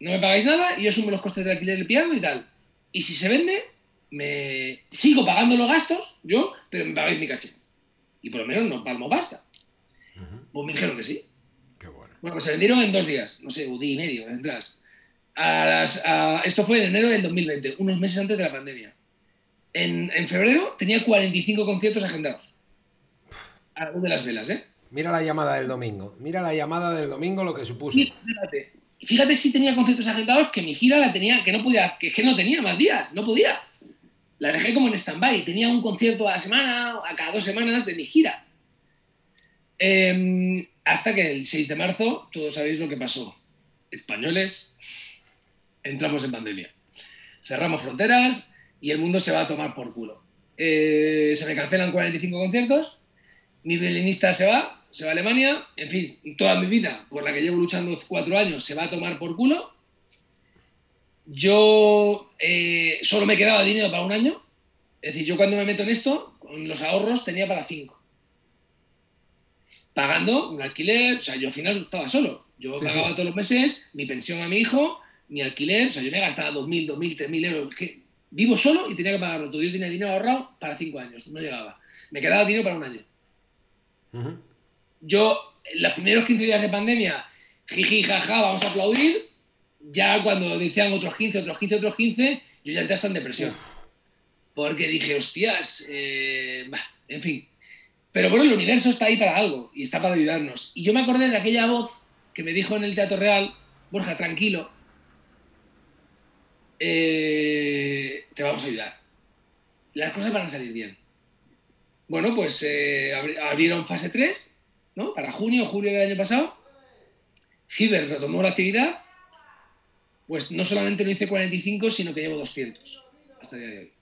No me pagáis nada y yo asumo los costes de alquiler del piano y tal. Y si se vende, me sigo pagando los gastos, yo, pero me pagáis mi caché. Y por lo menos no palmo pasta. Pues me dijeron que sí. Qué bueno. Bueno, pues se vendieron en dos días, no sé, un día y medio. A las, a- esto fue en enero del 2020, unos meses antes de la pandemia. En, en febrero tenía 45 conciertos agendados. De las velas, ¿eh? Mira la llamada del domingo. Mira la llamada del domingo lo que supuso. Fíjate, fíjate si tenía conciertos agendados que mi gira la tenía, que no podía, que, que no tenía más días, no podía. La dejé como en stand-by. Tenía un concierto a la semana, a cada dos semanas de mi gira. Em, hasta que el 6 de marzo, todos sabéis lo que pasó. Españoles, entramos en pandemia. Cerramos fronteras y el mundo se va a tomar por culo. Eh, se me cancelan 45 conciertos, mi violinista se va, se va a Alemania, en fin, toda mi vida, por la que llevo luchando cuatro años, se va a tomar por culo. Yo eh, solo me quedaba dinero para un año, es decir, yo cuando me meto en esto, con los ahorros tenía para cinco. Pagando un alquiler, o sea, yo al final estaba solo. Yo Sí, pagaba sí. todos los meses mi pensión a mi hijo, mi alquiler, o sea, yo me gastaba 2.000, 2.000, 3.000 euros. Que vivo solo y tenía que pagarlo todo. Yo tenía dinero ahorrado para cinco años, no llegaba. Me quedaba dinero para un año. Ujú. Yo, en los primeros 15 días de pandemia, jiji, jaja, vamos a aplaudir. Ya cuando decían otros 15, otros 15, otros 15, yo ya entré hasta en depresión. Porque dije, hostias, eh, bah, en fin. Pero bueno, el universo está ahí para algo y está para ayudarnos. Y yo me acordé de aquella voz que me dijo en el Teatro Real, Borja, tranquilo, eh, te vamos a ayudar. Las cosas van a salir bien. Bueno, pues eh, abri- abrieron fase 3, ¿no? Para junio o julio del año pasado. Fiverr retomó la actividad. Pues no solamente no hice 45, sino que llevo 200 hasta el día de hoy.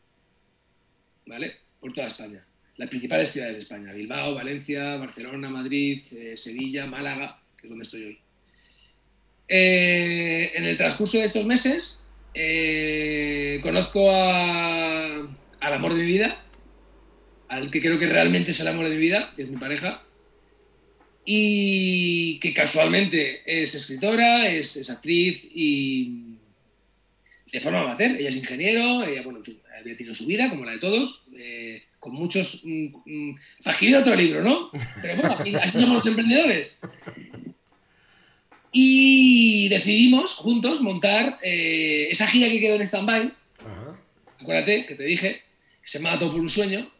¿Vale? Por toda España. Las principales ciudades de España. Bilbao, Valencia, Barcelona, Madrid, eh, Sevilla, Málaga, que es donde estoy hoy. Eh, en el transcurso de estos meses eh, conozco al amor de mi vida, al que creo que realmente es el amor de mi vida, que es mi pareja, y que casualmente es escritora, es, es actriz y de forma amateur. Ella es ingeniero, ella, bueno, en fin, había tenido su vida, como la de todos, eh, con muchos... mm, mm, para escribir otro libro, ¿no? Pero bueno, aquí, aquí somos los emprendedores. Y decidimos juntos montar eh, esa gira que quedó en stand-by, acuérdate que te dije, que se llama Todo por un sueño,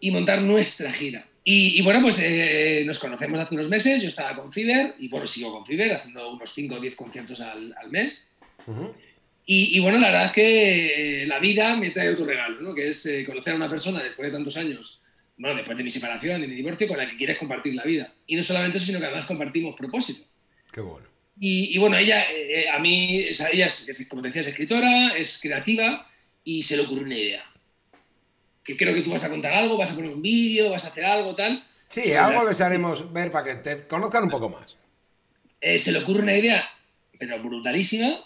y montar nuestra gira. Y, y bueno, pues eh, nos conocemos hace unos meses, yo estaba con Fiverr, y bueno, sigo con Fiverr, haciendo unos 5 o 10 conciertos al, al mes. Ujú. Y, y bueno, la verdad es que eh, la vida me trae otro regalo, ¿no? que es eh, conocer a una persona después de tantos años, bueno, después de mi separación, de mi divorcio, con la que quieres compartir la vida. Y no solamente eso, sino que además compartimos propósito. Qué bueno. Y, y bueno, ella, eh, eh, a mí, o sea, ella es, como te decía, es escritora, es creativa y se le ocurrió una idea. Que creo que tú vas a contar algo, vas a poner un vídeo, vas a hacer algo, tal. Sí, algo les haremos ver para que te conozcan un poco más. Eh, se le ocurre una idea, pero brutalísima,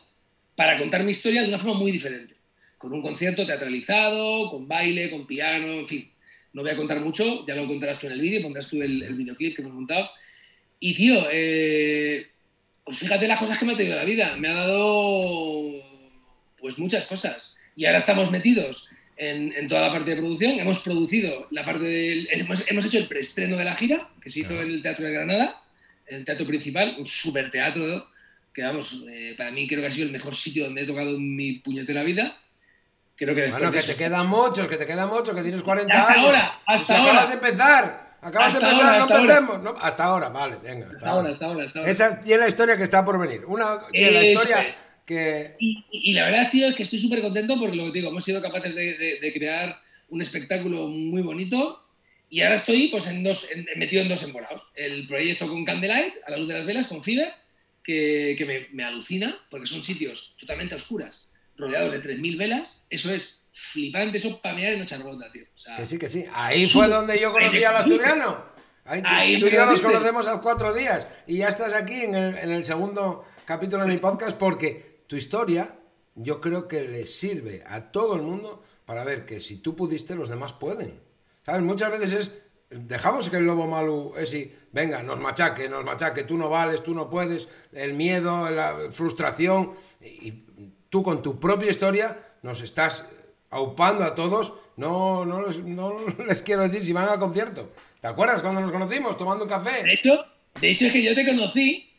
para contar mi historia de una forma muy diferente. Con un concierto teatralizado, con baile, con piano, en fin. No voy a contar mucho, ya lo contarás tú en el vídeo, pondrás tú el, el videoclip que hemos montado. Y tío, eh, pues fíjate las cosas que me ha traído la vida. Me ha dado pues muchas cosas. Y ahora estamos metidos en, en toda la parte de producción. Hemos producido la parte del. Hemos, hemos hecho el preestreno de la gira, que se hizo Claro. en el Teatro de Granada, el teatro principal, un super teatro que vamos, eh, para mí creo que ha sido el mejor sitio donde he tocado en mi puñetera vida. Creo que Bueno, de que eso- te quedan muchos, que te quedan muchos, que tienes 40 Hasta años. ahora, hasta Si acabas ahora. de empezar. Acabas de empezar, no empecemos. hasta ahora, vale, venga. Hasta, ahora, hasta ahora, hasta ahora. Esa es la historia que está por venir. Una, la historia que... Y, la verdad, tío, es que estoy súper contento porque lo que digo, hemos sido capaces de, crear un espectáculo muy bonito y ahora estoy pues, en dos, metido en dos emborados. El proyecto con Candlelight, a la luz de las velas, con Fiverr, que, que me, me, alucina porque son sitios totalmente oscuras, rodeados de 3.000 velas. Eso es flipante eso para mirar en Noche tío. que sí, que sí. Ahí fue donde yo conocí al asturiano. Ahí, tú y yo nos conocemos hace cuatro días y ya estás aquí en el, en el segundo capítulo de mi podcast porque tu historia yo creo que le sirve a todo el mundo para ver que si tú pudiste, los demás pueden. ¿Sabes? Muchas veces es, dejamos que el lobo malo es y, venga, nos machaque, nos machaque, tú no vales, tú no puedes, el miedo, la frustración, y tú con tu propia historia nos estás aupando a todos, no, no, [LAUGHS] les, quiero decir si van al concierto. ¿Te acuerdas cuando nos conocimos tomando un café? De hecho, de hecho es que yo te conocí,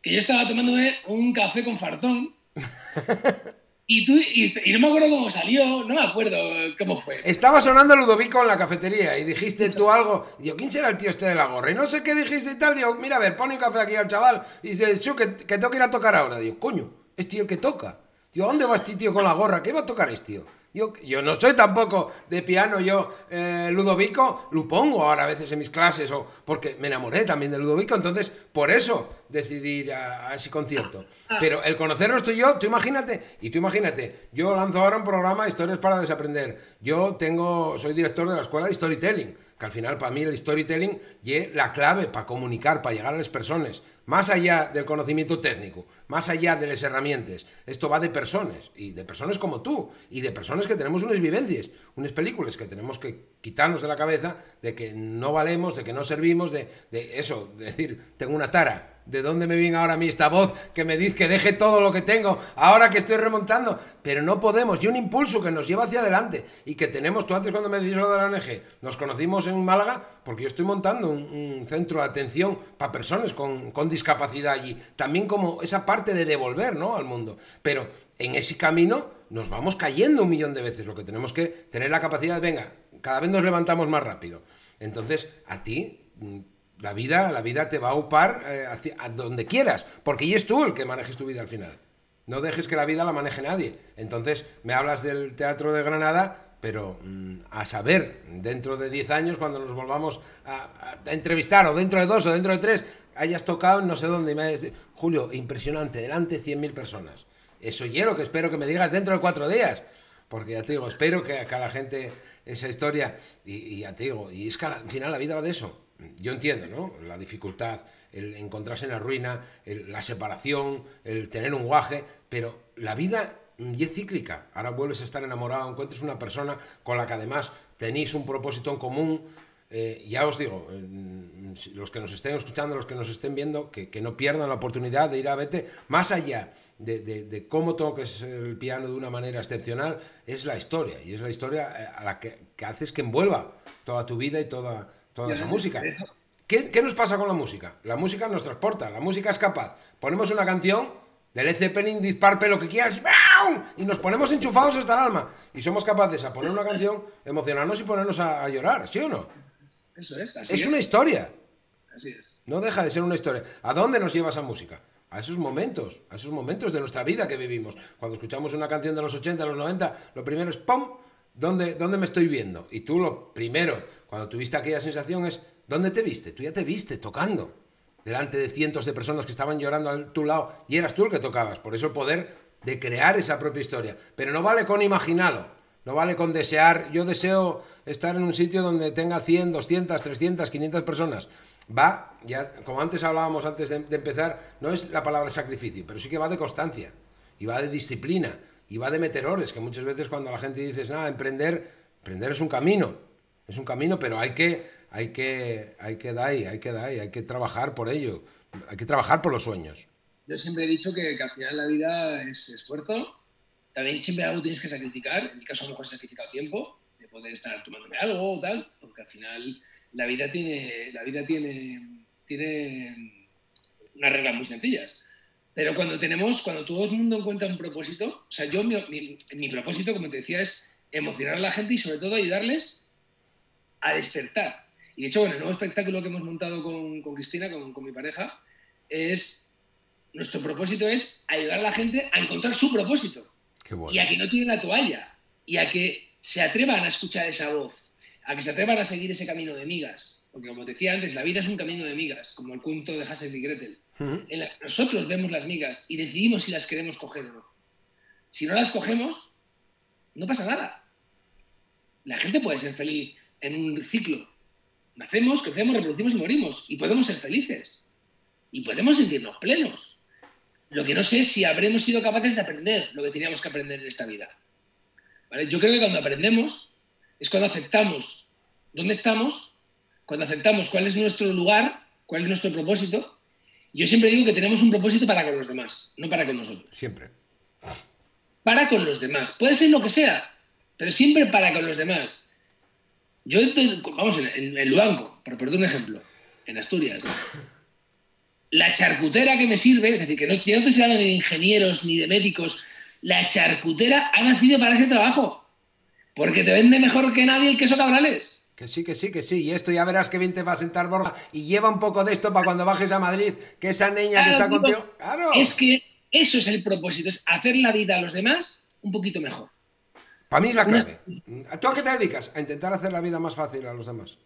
que yo estaba tomándome un café con fartón. [LAUGHS] Y, tú, y, no me acuerdo cómo salió, no me acuerdo cómo fue. Estaba sonando Ludovico en la cafetería y dijiste tú algo. Digo, ¿quién será el tío este de la gorra? Y no sé qué dijiste y tal. Digo, mira, a ver, pone un café aquí al chaval. Y dice, chu, que, que tengo que ir a tocar ahora. Digo, coño, es tío que toca. Digo, ¿dónde va este tío con la gorra? ¿Qué va a tocar este tío? Yo, yo, no soy tampoco de piano, yo eh, Ludovico lo pongo ahora a veces en mis clases, o porque me enamoré también de Ludovico, entonces por eso decidí ir a, ese concierto. Ah. Pero el conocernos tú y yo, tú imagínate, y tú imagínate, yo lanzo ahora un programa Historias para Desaprender. Yo tengo, soy director de la escuela de Storytelling, que al final para mí el storytelling es la clave para comunicar, para llegar a las personas. Más allá del conocimiento técnico, más allá de las herramientas, esto va de personas, y de personas como tú, y de personas que tenemos unas vivencias, unas películas que tenemos que quitarnos de la cabeza de que no valemos, de que no servimos, de, de eso, de decir, tengo una tara, ¿De dónde me viene ahora a mí esta voz que me dice que deje todo lo que tengo ahora que estoy remontando? Pero no podemos. Y un impulso que nos lleva hacia adelante y que tenemos. Tú antes cuando me dices lo de la ONG, nos conocimos en Málaga porque yo estoy montando un, centro de atención para personas con, con, discapacidad allí. También como esa parte de devolver ¿no? al mundo. Pero en ese camino nos vamos cayendo un millón de veces. Lo que tenemos que tener la capacidad de, venga, cada vez nos levantamos más rápido. Entonces, a ti la vida, la vida te va a upar eh, a donde quieras, porque y es tú el que manejes tu vida al final. No dejes que la vida la maneje nadie. Entonces, me hablas del Teatro de Granada, pero mm, a saber, dentro de 10 años, cuando nos volvamos a, entrevistar, o dentro de dos, o dentro de tres, hayas tocado no sé dónde. Y me Julio, impresionante, delante de 100.000 personas. Eso hielo que espero que me digas dentro de cuatro días. Porque ya te digo, espero que, a la gente esa historia, y, y ya te digo, y es que al final la vida va de eso yo entiendo, ¿no? La dificultad, el encontrarse en la ruina, la separación, el tener un guaje, pero la vida es cíclica. Ahora vuelves a estar enamorado, encuentres una persona con la que además tenéis un propósito en común. Eh, ya os digo, los que nos estén escuchando, los que nos estén viendo, que, no pierdan la oportunidad de ir a Vete, más allá de, cómo toques el piano de una manera excepcional, es la historia. Y es la historia eh, a la que, que haces que envuelva toda tu vida y toda, toda esa música. ¿Qué, nos pasa con la música? La música nos transporta, la música es capaz. Ponemos una canción del Led Zeppelin, Disparpe, lo que quieras, y nos ponemos enchufados hasta el alma. Y somos capaces a poner una canción, emocionarnos y ponernos a, llorar, ¿sí o no? Eso es, así es. una historia. Así es. No deja de ser una historia. ¿A dónde nos lleva esa música? A esos momentos, a esos momentos de nuestra vida que vivimos. Cuando escuchamos una canción de los 80, los 90, lo primero es ¡pum! ¿Dónde, ¿Dónde me estoy viendo? Y tú lo primero, cuando tuviste aquella sensación es ¿Dónde te viste? Tú ya te viste tocando. Delante de cientos de personas que estaban llorando a tu lado y eras tú el que tocabas. Por eso el poder de crear esa propia historia. Pero no vale con imaginarlo. No vale con desear. Yo deseo estar en un sitio donde tenga 100, 200, 300, 500 personas. Va, ya como antes hablábamos antes de, empezar, no es la palabra sacrificio, pero sí que va de constancia. Y va de disciplina. Y va de meterores, que muchas veces cuando la gente dice, nada, emprender, emprender es un camino. Es un camino, pero hay que hay que, hay que dar hay que dar hay que trabajar por ello, hay que trabajar por los sueños. Yo siempre he dicho que, al final la vida es esfuerzo, también siempre algo tienes que sacrificar, en mi caso a lo mejor he sacrificado tiempo, de poder estar tomándome algo o tal, porque al final la vida tiene, la vida tiene, tiene unas reglas muy sencillas. Pero cuando tenemos, cuando todo el mundo encuentra un propósito, o sea, yo mi, mi, mi propósito, como te decía, es emocionar a la gente y sobre todo ayudarles a despertar. Y de hecho, bueno, el nuevo espectáculo que hemos montado con, con Cristina, con, con mi pareja, es nuestro propósito es ayudar a la gente a encontrar su propósito Qué bueno. y a que no tiren la toalla y a que se atrevan a escuchar esa voz, a que se atrevan a seguir ese camino de migas. Porque como te decía antes, la vida es un camino de migas, como el cuento de Hassel y Gretel, en la que nosotros vemos las migas y decidimos si las queremos coger o no. Si no las cogemos, no pasa nada. La gente puede ser feliz en un ciclo. Nacemos, crecemos, reproducimos y morimos. Y podemos ser felices. Y podemos sentirnos plenos. Lo que no sé es si habremos sido capaces de aprender lo que teníamos que aprender en esta vida. ¿Vale? Yo creo que cuando aprendemos es cuando aceptamos dónde estamos, cuando aceptamos cuál es nuestro lugar, cuál es nuestro propósito. Yo siempre digo que tenemos un propósito para con los demás, no para con nosotros. Siempre. Para con los demás. Puede ser lo que sea, pero siempre para con los demás. Yo, vamos, en, en, Luanco, por ponerte un ejemplo, en Asturias, la charcutera que me sirve, es decir, que no, yo no te estoy hablando ni de ingenieros ni de médicos, la charcutera ha nacido para ese trabajo, porque te vende mejor que nadie el queso cabrales. Que sí, que sí, que sí. Y esto ya verás que bien te va a sentar Borja. Y lleva un poco de esto para cuando bajes a Madrid, que esa niña que está contigo. ¡Claro! Es que eso es el propósito, es hacer la vida a los demás un poquito mejor. Para mí es la clave. ¿Tú a qué te dedicas? A intentar hacer la vida más fácil a los demás.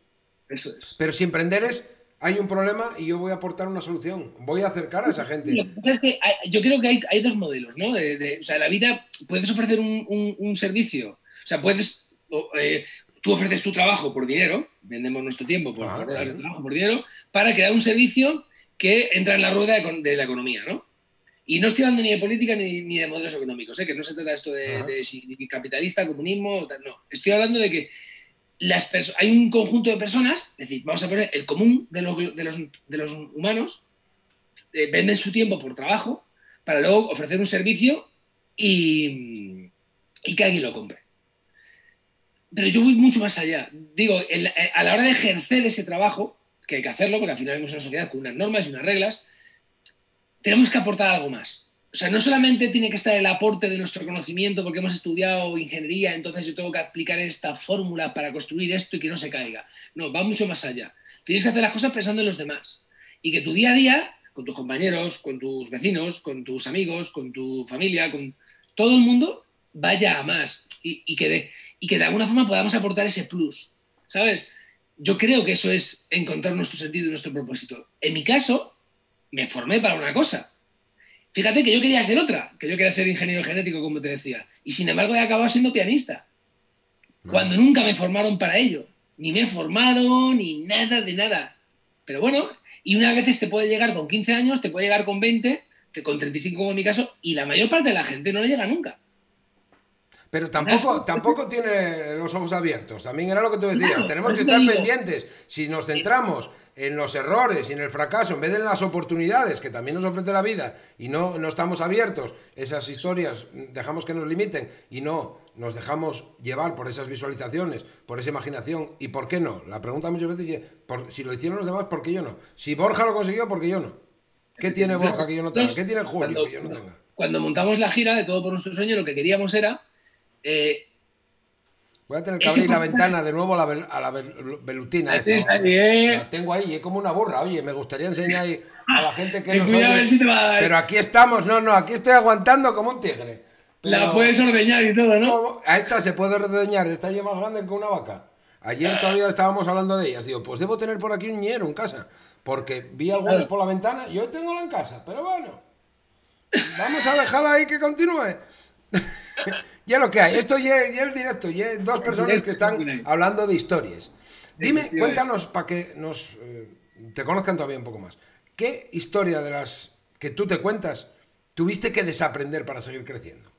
Eso es. Pero si emprenderes, hay un problema y yo voy a aportar una solución. Voy a acercar a esa gente. es que hay- yo creo que hay, hay dos modelos, ¿no? De, de- o sea, la vida, puedes ofrecer un, un- un servicio, o sea, puedes, o, eh, tú ofreces tu trabajo por dinero, vendemos nuestro tiempo por, Ah, por trabajo por dinero, para crear un servicio que entra en la rueda de, de la economía, ¿no? Y no estoy hablando ni de política ni, ni de modelos económicos, ¿eh? que no se trata esto de, de si capitalista, comunismo, no. Estoy hablando de que las hay un conjunto de personas, es decir, vamos a poner el común de, los- de los, de los humanos, eh, venden su tiempo por trabajo para luego ofrecer un servicio y, y que alguien lo compre. Pero yo voy mucho más allá. Digo, en la- eh, a la hora de ejercer ese trabajo, que hay que hacerlo, porque al final vivimos en una sociedad con unas normas y unas reglas, tenemos que aportar algo más. O sea, no solamente tiene que estar el aporte de nuestro conocimiento porque hemos estudiado ingeniería, entonces yo tengo que aplicar esta fórmula para construir esto y que no se caiga. No, va mucho más allá. Tienes que hacer las cosas pensando en los demás. Y que tu día a día, con tus compañeros, con tus vecinos, con tus amigos, con tu familia, con todo el mundo, vaya a más. Y, y que, de, y que de alguna forma podamos aportar ese plus. ¿Sabes? Yo creo que eso es encontrar nuestro sentido y nuestro propósito. En mi caso, me formé para una cosa. Fíjate que yo quería ser otra, que yo quería ser ingeniero genético, como te decía. Y sin embargo he acabado siendo pianista. Cuando nunca me formaron para ello. Ni me he formado, ni nada de nada. Pero bueno, y unas veces te puede llegar con 15 años, te puede llegar con 20, te- con 35 como en mi caso, y la mayor parte de la gente no le llega nunca. Pero tampoco, [LAUGHS] tampoco tiene los ojos abiertos. También era lo que tú decías. Claro, Tenemos que estar pendientes. Si nos centramos en los errores y en el fracaso, en vez de en las oportunidades que también nos ofrece la vida, y no, no estamos abiertos, esas historias dejamos que nos limiten y no nos dejamos llevar por esas visualizaciones, por esa imaginación. ¿Y por qué no? La pregunta muchas veces es, si lo hicieron los demás, ¿por qué yo no? Si Borja lo consiguió, ¿por qué yo no? ¿Qué tiene Borja que yo no tenga? ¿Qué tiene Julio que yo no tenga? Cuando montamos la gira de Todo por nuestro sueño, lo que queríamos era eh, Voy a tener que [LAUGHS] abrir la ventana de nuevo a la, vel- a la vel- velutina. La ahí, ¿eh? Tengo ahí, es como una burra. Oye, me gustaría enseñar ahí a la gente que [LAUGHS] nos oye. a ver si te va a dar. Pero aquí estamos, no, no, aquí estoy aguantando como un tigre. la puedes ordeñar y todo, ¿no? ¿cómo? A esta se puede redeñar, esta ya más grande que una vaca. Ayer todavía estábamos hablando de ellas. Digo, pues debo tener por aquí un ñero en casa. Porque vi algunos por la ventana y hoy tengo la en casa. Pero bueno, vamos a dejarla ahí que continúe. [LAUGHS] ya lo que hay. Esto ya, ya es directo. Ya dos personas que están hablando de historias. Dime, cuéntanos para que nos eh, te conozcan todavía un poco más. ¿Qué historia de las que tú te cuentas tuviste que desaprender para seguir creciendo?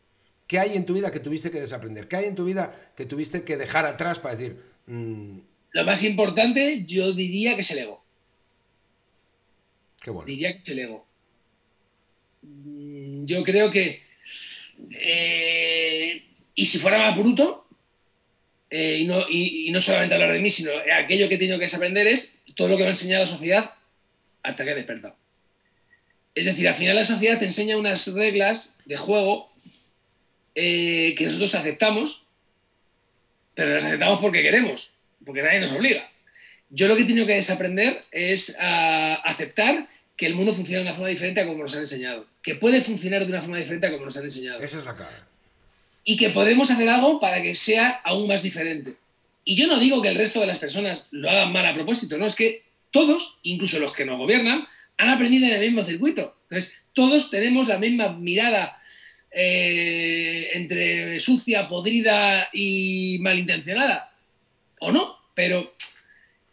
¿Qué hay en tu vida que tuviste que desaprender? ¿Qué hay en tu vida que tuviste que dejar atrás para decir, mm, Lo más importante, yo diría que es el ego. qué bueno? Diría que es el ego. Mm, Yo creo que. eh, y si fuera más bruto, eh, y, no, y- y no solamente hablar de mí, sino aquello que he tenido que desaprender es todo lo que me ha enseñado la sociedad hasta que he despertado. Es decir, al final la sociedad te enseña unas reglas de juego eh, que nosotros aceptamos, pero las aceptamos porque queremos, porque nadie nos obliga. Yo lo que he tenido que desaprender es a aceptar que el mundo funciona de una forma diferente a como nos han enseñado. Que puede funcionar de una forma diferente a como nos han enseñado. Esa es la cara. Y que podemos hacer algo para que sea aún más diferente. Y yo no digo que el resto de las personas lo hagan mal a propósito, no, es que todos, incluso los que nos gobiernan, han aprendido en el mismo circuito. Entonces, todos tenemos la misma mirada eh, entre sucia, podrida y malintencionada. O no, pero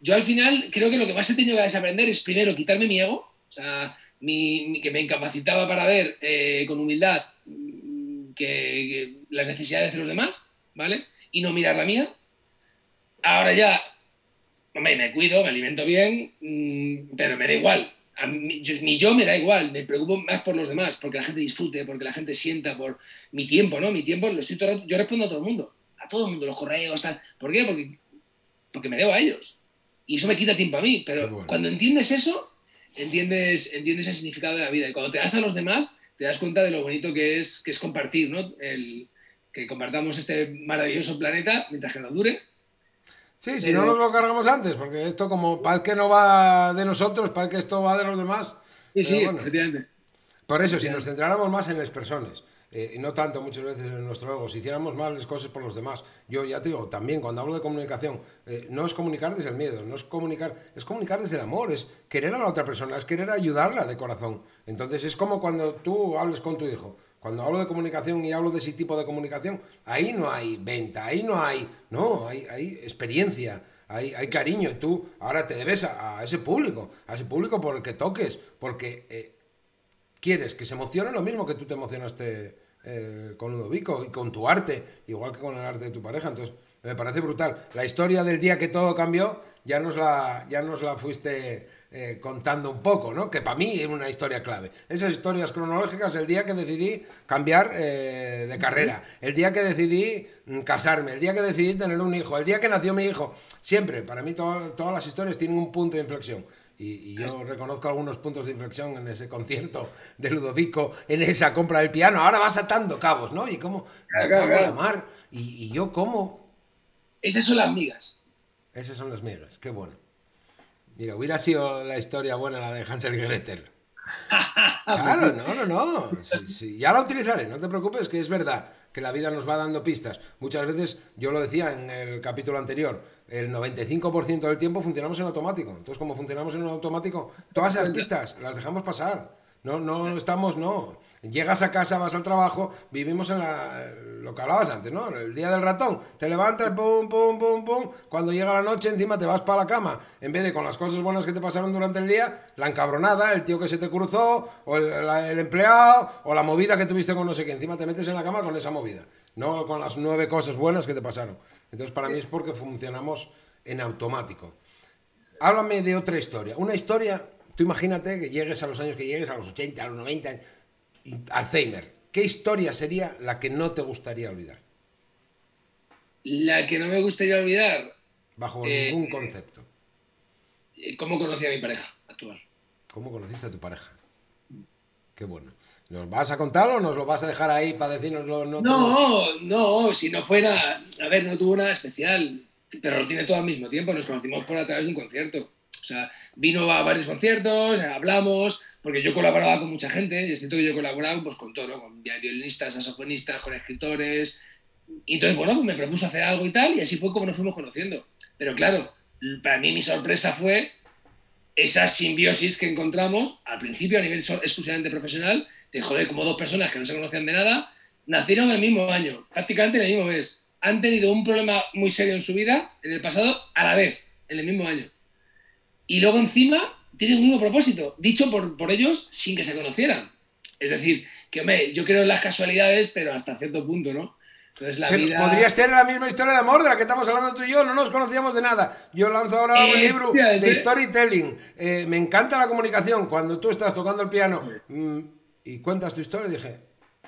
yo al final creo que lo que más he tenido que desaprender es primero quitarme mi ego, o sea, que me incapacitaba para ver eh, con humildad mm, que, las necesidades de los demás, ¿vale? Y no mirar la mía. Ahora ya, me cuido, me alimento bien, mm, pero me da igual ni yo me da igual, me preocupo más por los demás, porque la gente disfrute, porque la gente sienta, por mi tiempo, ¿no? Mi tiempo lo estoy todo, yo respondo a todo el mundo, a todo el mundo, los correos, tal. ¿Por qué? Porque, porque me debo a ellos. Y eso me quita tiempo a mí, pero cuando entiendes eso, entiendes, entiendes el significado de la vida. Y cuando te das a los demás, te das cuenta de lo bonito que es, que es compartir, ¿no? El, que compartamos este maravilloso planeta mientras que nos dure Sí, si no nos lo cargamos antes, porque esto como parece que no va de nosotros, parece que esto va de los demás. Sí, sí, efectivamente. Por eso, si nos centráramos más en las personas, eh, y no tanto muchas veces en nuestro ego, si hiciéramos más las cosas por los demás, yo ya te digo, también cuando hablo de comunicación, eh, no es comunicar desde el miedo, no es comunicar, es comunicar desde el amor, es querer a la otra persona, es querer ayudarla de corazón. Entonces es como cuando tú hables con tu hijo, cuando hablo de comunicación y hablo de ese tipo de comunicación, ahí no hay venta, ahí no hay, no, hay, hay experiencia, hay, hay cariño. Tú ahora te debes a, ese público, a ese público por el que toques, porque eh, quieres que se emocione lo mismo que tú te emocionaste eh, con Ludovico y con tu arte, igual que con el arte de tu pareja. Entonces, me parece brutal. La historia del día que todo cambió, ya nos la, ya nos la fuiste eh, contando un poco, ¿no? Que para mí es una historia clave. Esas historias cronológicas, el día que decidí cambiar eh, de carrera, el día que decidí mm, casarme, el día que decidí tener un hijo, el día que nació mi hijo. Siempre, para mí todas las historias tienen un punto de inflexión. Y, yo reconozco algunos puntos de inflexión en ese concierto de Ludovico, en esa compra del piano. Ahora vas atando cabos, ¿no? Y cómo claro, mar. Y, y yo cómo. Esas son las migas. Esas son las migas, qué bueno. Mira, hubiera sido la historia buena la de Hansel y Gretel. [LAUGHS] claro, no, no, no. Ya la utilizaré, no te preocupes, que es verdad que la vida nos va dando pistas. Muchas veces, yo lo decía en el capítulo anterior, el 95% del tiempo funcionamos en automático. Entonces, como funcionamos en automático, todas esas pistas las dejamos pasar. No, no estamos, no. Llegas a casa, vas al trabajo, vivimos en lo que hablabas antes, ¿no? El día del ratón, te levantas, pum, pum, pum, pum, cuando llega la noche encima te vas para la cama, en vez de con las cosas buenas que te pasaron durante el día, la encabronada, el tío que se te cruzó, o el, empleado, o la movida que tuviste con no sé qué, encima te metes en la cama con esa movida, no con las nueve cosas buenas que te pasaron. Entonces para mí es porque funcionamos en automático. Háblame de otra historia, una historia, tú imagínate que llegues a los años que llegues, a los 80, a los 90, Alzheimer, ¿qué historia sería la que no te gustaría olvidar? La que no me gustaría olvidar. Bajo eh, ningún concepto. Eh, ¿Cómo conocí a mi pareja actual? ¿Cómo conociste a tu pareja? Qué bueno. ¿Nos vas a contarlo o nos lo vas a dejar ahí para decirnoslo? No, no, no, si no fuera. A ver, no tuvo nada especial, pero lo tiene todo al mismo tiempo. Nos conocimos por a través de un concierto. O sea, vino a varios conciertos, hablamos, porque yo colaboraba con mucha gente, y es cierto que yo he colaborado pues, con todo, con violinistas, saxofonistas, con escritores. Y entonces, bueno, pues me propuso hacer algo y tal, y así fue como nos fuimos conociendo. Pero claro, para mí mi sorpresa fue esa simbiosis que encontramos al principio a nivel exclusivamente profesional, de joder, como dos personas que no se conocían de nada, nacieron el mismo año, prácticamente en el mismo mes. Han tenido un problema muy serio en su vida en el pasado a la vez, en el mismo año y luego encima tienen un nuevo propósito, dicho por, por ellos sin que se conocieran. Es decir, que hombre, yo creo en las casualidades, pero hasta cierto punto, ¿no? Entonces la vida... Podría ser la misma historia de amor de la que estamos hablando tú y yo, no nos conocíamos de nada. Yo lanzo ahora un libro de storytelling. Eh, me encanta la comunicación. Cuando tú estás tocando el piano mm, y cuentas tu historia, dije,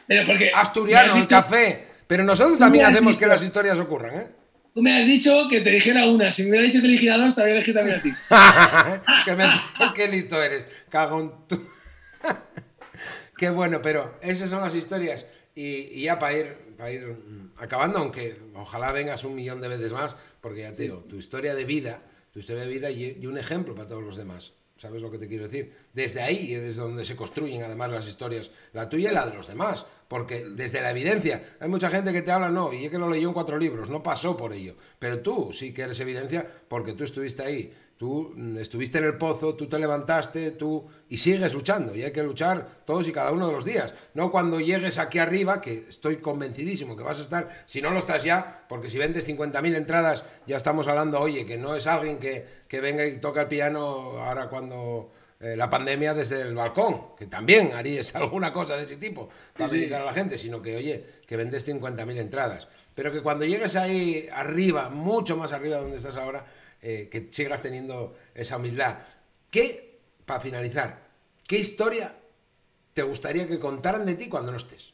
pero porque asturiano, el café. Pero nosotros también hacemos que las historias ocurran, ¿eh? Tú me has dicho que te dijera una. Si me hubiera dicho que eligiera dos, te habría elegido también a ti. [LAUGHS] Qué listo eres. Cagón tú. [LAUGHS] Qué bueno, pero esas son las historias. Y, ya para ir, para ir mm, acabando, aunque ojalá vengas un millón de veces más, porque ya te digo, tu historia de vida, tu historia de vida y, y un ejemplo para todos los demás. ¿Sabes lo que te quiero decir? Desde ahí es donde se construyen además las historias, la tuya y la de los demás, porque desde la evidencia, hay mucha gente que te habla, no, y es que lo leyó en cuatro libros, no pasó por ello, pero tú sí que eres evidencia porque tú estuviste ahí, tú estuviste en el pozo, tú te levantaste, tú y sigues luchando, y hay que luchar todos y cada uno de los días, no cuando llegues aquí arriba, que estoy convencidísimo que vas a estar, si no lo estás ya, porque si vendes 50.000 entradas, ya estamos hablando, oye, que no es alguien que, que venga y toca el piano ahora cuando eh, la pandemia desde el balcón, que también harías [LAUGHS] alguna cosa de ese tipo para sí, a la gente, sino que, oye, que vendes 50.000 entradas. Pero que cuando llegues ahí arriba, mucho más arriba de donde estás ahora, eh, que sigas teniendo esa humildad. ¿Qué, para finalizar, qué historia te gustaría que contaran de ti cuando no estés?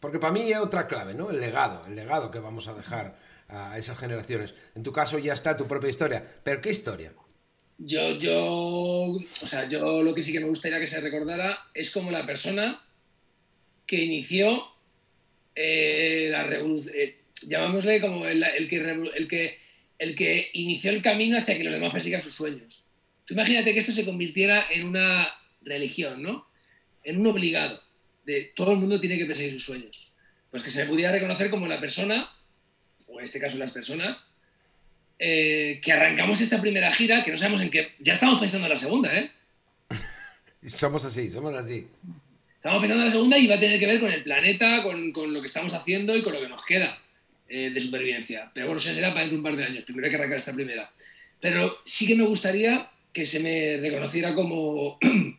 Porque para mí es otra clave, ¿no? El legado, el legado que vamos a dejar a esas generaciones. En tu caso ya está tu propia historia, pero ¿qué historia? Yo, yo, o sea, yo lo que sí que me gustaría que se recordara es como la persona que inició eh, la revolución, eh, llamámosle como el, el, que, el, que, el que inició el camino hacia que los demás persigan sus sueños. Tú imagínate que esto se convirtiera en una religión, ¿no? En un obligado, de todo el mundo tiene que perseguir sus sueños. Pues que se pudiera reconocer como la persona, o en este caso las personas, eh, que arrancamos esta primera gira, que no sabemos en qué. Ya estamos pensando en la segunda, ¿eh? [LAUGHS] somos así, somos así. Estamos pensando en la segunda y va a tener que ver con el planeta, con, con lo que estamos haciendo y con lo que nos queda eh, de supervivencia. Pero bueno, eso será para dentro de un par de años. Primero hay que arrancar esta primera. Pero sí que me gustaría que se me reconociera como. [CLEARS THROAT]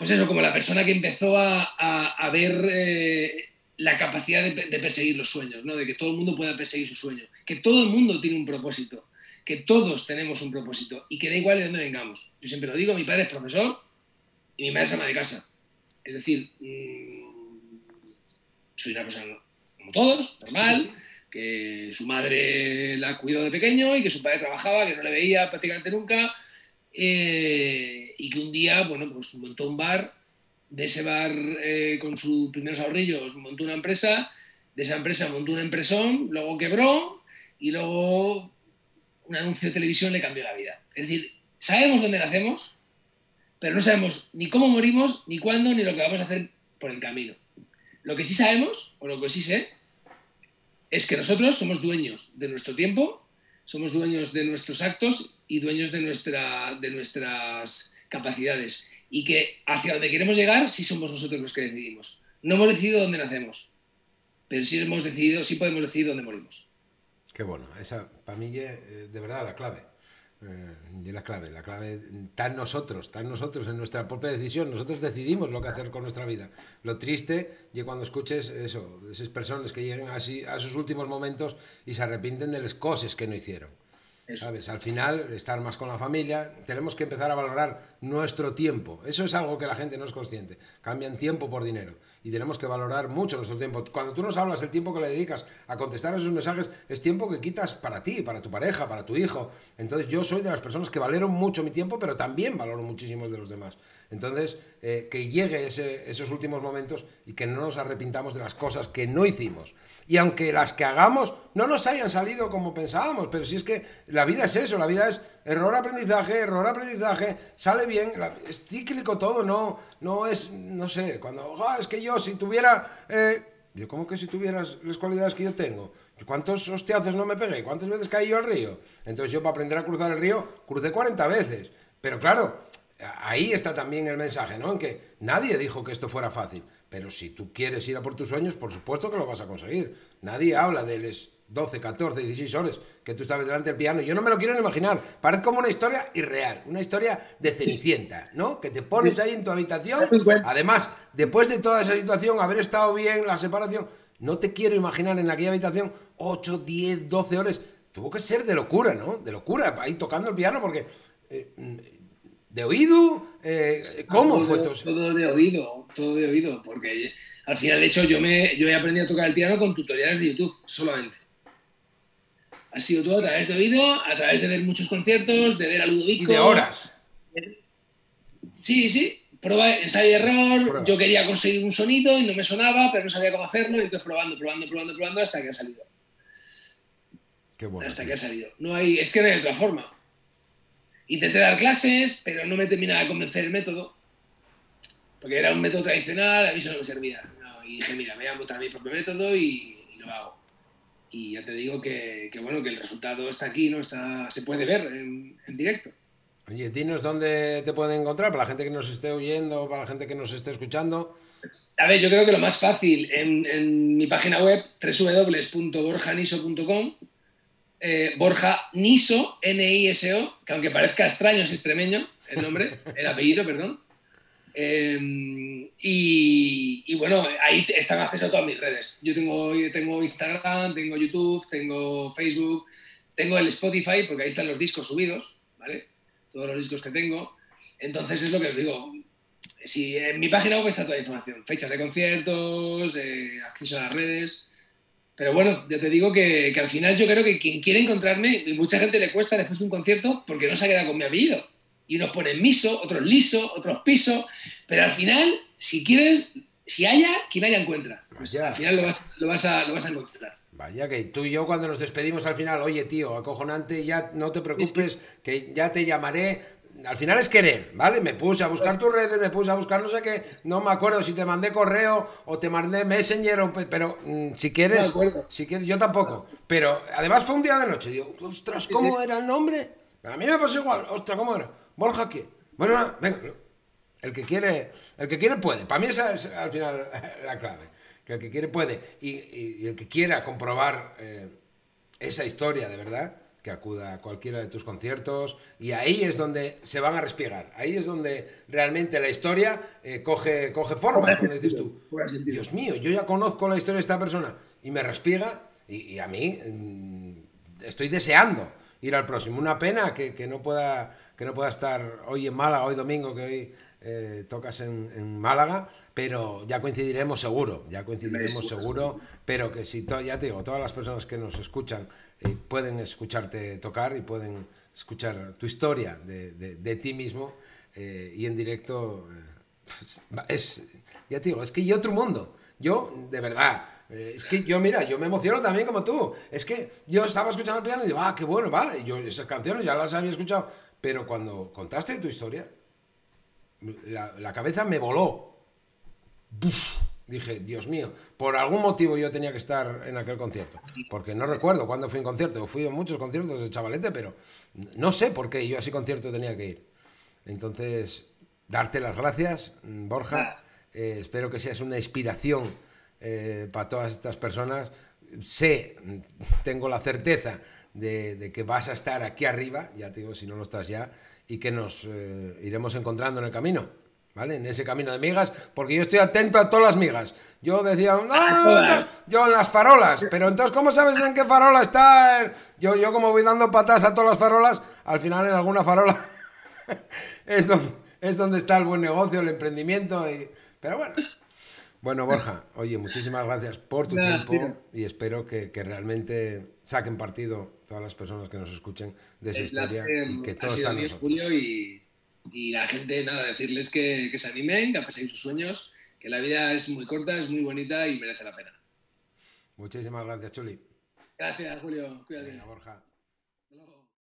Pues eso, como la persona que empezó a, ver eh, la capacidad de, de, perseguir los sueños, ¿no? de que todo el mundo pueda perseguir su sueño que todo el mundo tiene un propósito, que todos tenemos un propósito y que da igual de dónde vengamos. Yo siempre lo digo, mi padre es profesor y mi madre es ama de casa. Es decir, mmm, soy una persona como todos, normal, que su madre la cuidó de pequeño y que su padre trabajaba, que no le veía prácticamente nunca, eh, y que un día, bueno, pues montó un bar, de ese bar eh, con sus primeros ahorrillos montó una empresa, de esa empresa montó una empresón, luego quebró, y luego un anuncio de televisión le cambió la vida. Es decir, sabemos dónde nacemos, pero no sabemos ni cómo morimos, ni cuándo, ni lo que vamos a hacer por el camino. Lo que sí sabemos, o lo que sí sé, es que nosotros somos dueños de nuestro tiempo, somos dueños de nuestros actos y dueños de, de nuestras capacidades. Y que hacia donde queremos llegar sí somos nosotros los que decidimos. No hemos decidido dónde nacemos, pero sí hemos decidido, sí podemos decidir dónde morimos. Qué bueno, esa para mí es de verdad la clave. Eh, y la clave, la clave está en nosotros, en nosotros, en nuestra propia decisión. Nosotros decidimos lo que hacer con nuestra vida. Lo triste y cuando escuches eso, esas personas que lleguen así a sus últimos momentos y se arrepienten de las cosas que no hicieron. ¿Sabes? Al final, estar más con la familia, tenemos que empezar a valorar nuestro tiempo. Eso es algo que la gente no es consciente. Cambian tiempo por dinero. Y tenemos que valorar mucho nuestro tiempo. Cuando tú nos hablas, el tiempo que le dedicas a contestar a esos mensajes es tiempo que quitas para ti, para tu pareja, para tu hijo. Entonces yo soy de las personas que valoro mucho mi tiempo, pero también valoro muchísimo el de los demás. Entonces, eh, que llegue ese, esos últimos momentos y que no nos arrepintamos de las cosas que no hicimos. Y aunque las que hagamos no nos hayan salido como pensábamos, pero si es que la vida es eso, la vida es error, aprendizaje, error, aprendizaje, sale bien, la, es cíclico todo, no, no es, no sé, cuando, oh, es que yo si tuviera, eh, yo como que si tuvieras las cualidades que yo tengo, ¿cuántos hostiazos no me pegué? ¿Cuántas veces caí yo al río? Entonces yo para aprender a cruzar el río, crucé 40 veces, pero claro, ahí está también el mensaje, ¿no? En que nadie dijo que esto fuera fácil. Pero si tú quieres ir a por tus sueños, por supuesto que lo vas a conseguir. Nadie habla de los 12, 14, 16 horas que tú estabas delante del piano. Yo no me lo quiero ni imaginar. Parece como una historia irreal, una historia de Cenicienta, ¿no? Que te pones ahí en tu habitación. Además, después de toda esa situación, haber estado bien, la separación, no te quiero imaginar en aquella habitación 8, 10, 12 horas. Tuvo que ser de locura, ¿no? De locura, ahí tocando el piano, porque... Eh, ¿De oído? Eh, ¿Cómo todo, fue todo? Todo de oído, todo de oído, porque al final, de hecho, yo, me, yo he aprendido a tocar el piano con tutoriales de YouTube solamente. Ha sido todo a través de oído, a través de ver muchos conciertos, de ver a Ludovico. Y de horas. Sí, sí, prueba, ensayo y error. Prueba. Yo quería conseguir un sonido y no me sonaba, pero no sabía cómo hacerlo, y entonces probando, probando, probando, probando hasta que ha salido. Qué bueno. Hasta tío. que ha salido. No hay, es que no hay otra forma. Intenté dar clases, pero no me terminaba de convencer el método, porque era un método tradicional, a mí eso no me servía. y dije, mira, me voy a montar mi propio método y, lo hago. Y ya te digo que, bueno, que el resultado está aquí, ¿no? Está, se puede ver en, directo. Oye, dinos dónde te pueden encontrar, para la gente que nos esté oyendo, para la gente que nos esté escuchando. A ver, yo creo que lo más fácil en, en mi página web www.borjaniso.com eh, Borja Niso, N-I-S-O, que aunque parezca extraño es extremeño el nombre, el apellido, perdón. Em, y, bueno, ahí están acceso a todas mis redes. Yo tengo, tengo Instagram, tengo YouTube, tengo Facebook, tengo el Spotify, porque ahí están los discos subidos, ¿vale? Todos los discos que tengo. Entonces es lo que os digo. Si en mi página web está toda la información, fechas de conciertos, acceso a las redes. Pero bueno, ya te digo que, al final yo creo que quien quiere encontrarme, y mucha gente le cuesta después de un concierto porque no se ha quedado con mi apellido. Y unos ponen miso, otros liso, otros piso. Pero al final, si quieres, si haya, quien haya encuentra. Pues al final lo vas, a, lo vas a encontrar. Vaya, que tú y yo cuando nos despedimos al final, oye tío, acojonante, ya no te preocupes, que ya te llamaré al final es querer, ¿vale? Me puse a buscar tus redes, me puse a buscar no sé qué, no me acuerdo si te mandé correo o te mandé Messenger, o, pero mm, si quieres, si quieres, yo tampoco. Pero además fue un día de noche, digo, ostras, ¿cómo era el nombre? A mí me pasó igual, ostras, ¿cómo era? Borja, ¿qué? Bueno, venga, el que quiere, el que quiere puede. Para mí esa es al final [LAUGHS] la clave, que el que quiere puede. Y, el que quiera comprobar eh, esa historia de verdad, que acuda a cualquiera de tus conciertos y ahí es donde se van a respiegar, ahí es donde realmente la historia eh, coge, coge forma, dices tú. Dios mío, yo ya conozco la historia de esta persona y me respiega y, a mí mm, estoy deseando ir al próximo. Una pena que, no, pueda, que no pueda estar hoy en Málaga, hoy domingo, que hoy eh, tocas en, en Málaga, pero ya coincidiremos seguro, ya coincidiremos seguro, pero que si, ya te digo, todas las personas que nos escuchan eh, pueden escucharte tocar y pueden escuchar tu historia de, ti mismo eh, y en directo, eh, es, ya te digo, es que hay otro mundo, yo, de verdad, es que yo, mira, yo me emociono también como tú, es que yo estaba escuchando el piano y digo, ah, qué bueno, vale, yo esas canciones ya las había escuchado, pero cuando contaste tu historia, la, la cabeza me voló, dije, Dios mío, por algún motivo yo tenía que estar en aquel concierto. Porque no recuerdo cuándo fui en concierto. Fui en muchos conciertos de chavalete, pero no sé por qué yo a ese concierto tenía que ir. Entonces, darte las gracias, Borja. Ah. Eh, espero que seas una inspiración eh, para todas estas personas. Sé, tengo la certeza de, que vas a estar aquí arriba, ya te digo, si no lo estás ya, y que nos eh, iremos encontrando en el camino. ¿vale? En ese camino de migas, porque yo estoy atento a todas las migas. Yo decía, no, yo en las farolas, pero entonces, ¿cómo sabes en qué farola está? Yo, yo como voy dando patas a todas las farolas, al final en alguna farola [LAUGHS] es, donde, es donde está el buen negocio, el emprendimiento, y... pero bueno. Bueno, Borja, oye, muchísimas gracias por tu tiempo y espero que, que, realmente saquen partido todas las personas que nos escuchen de esa historia y que están y y la gente, nada, decirles que, se animen, que paséis sus sueños, que la vida es muy corta, es muy bonita y merece la pena. Muchísimas gracias, Chuli. Gracias, Julio. Cuídate. Borja.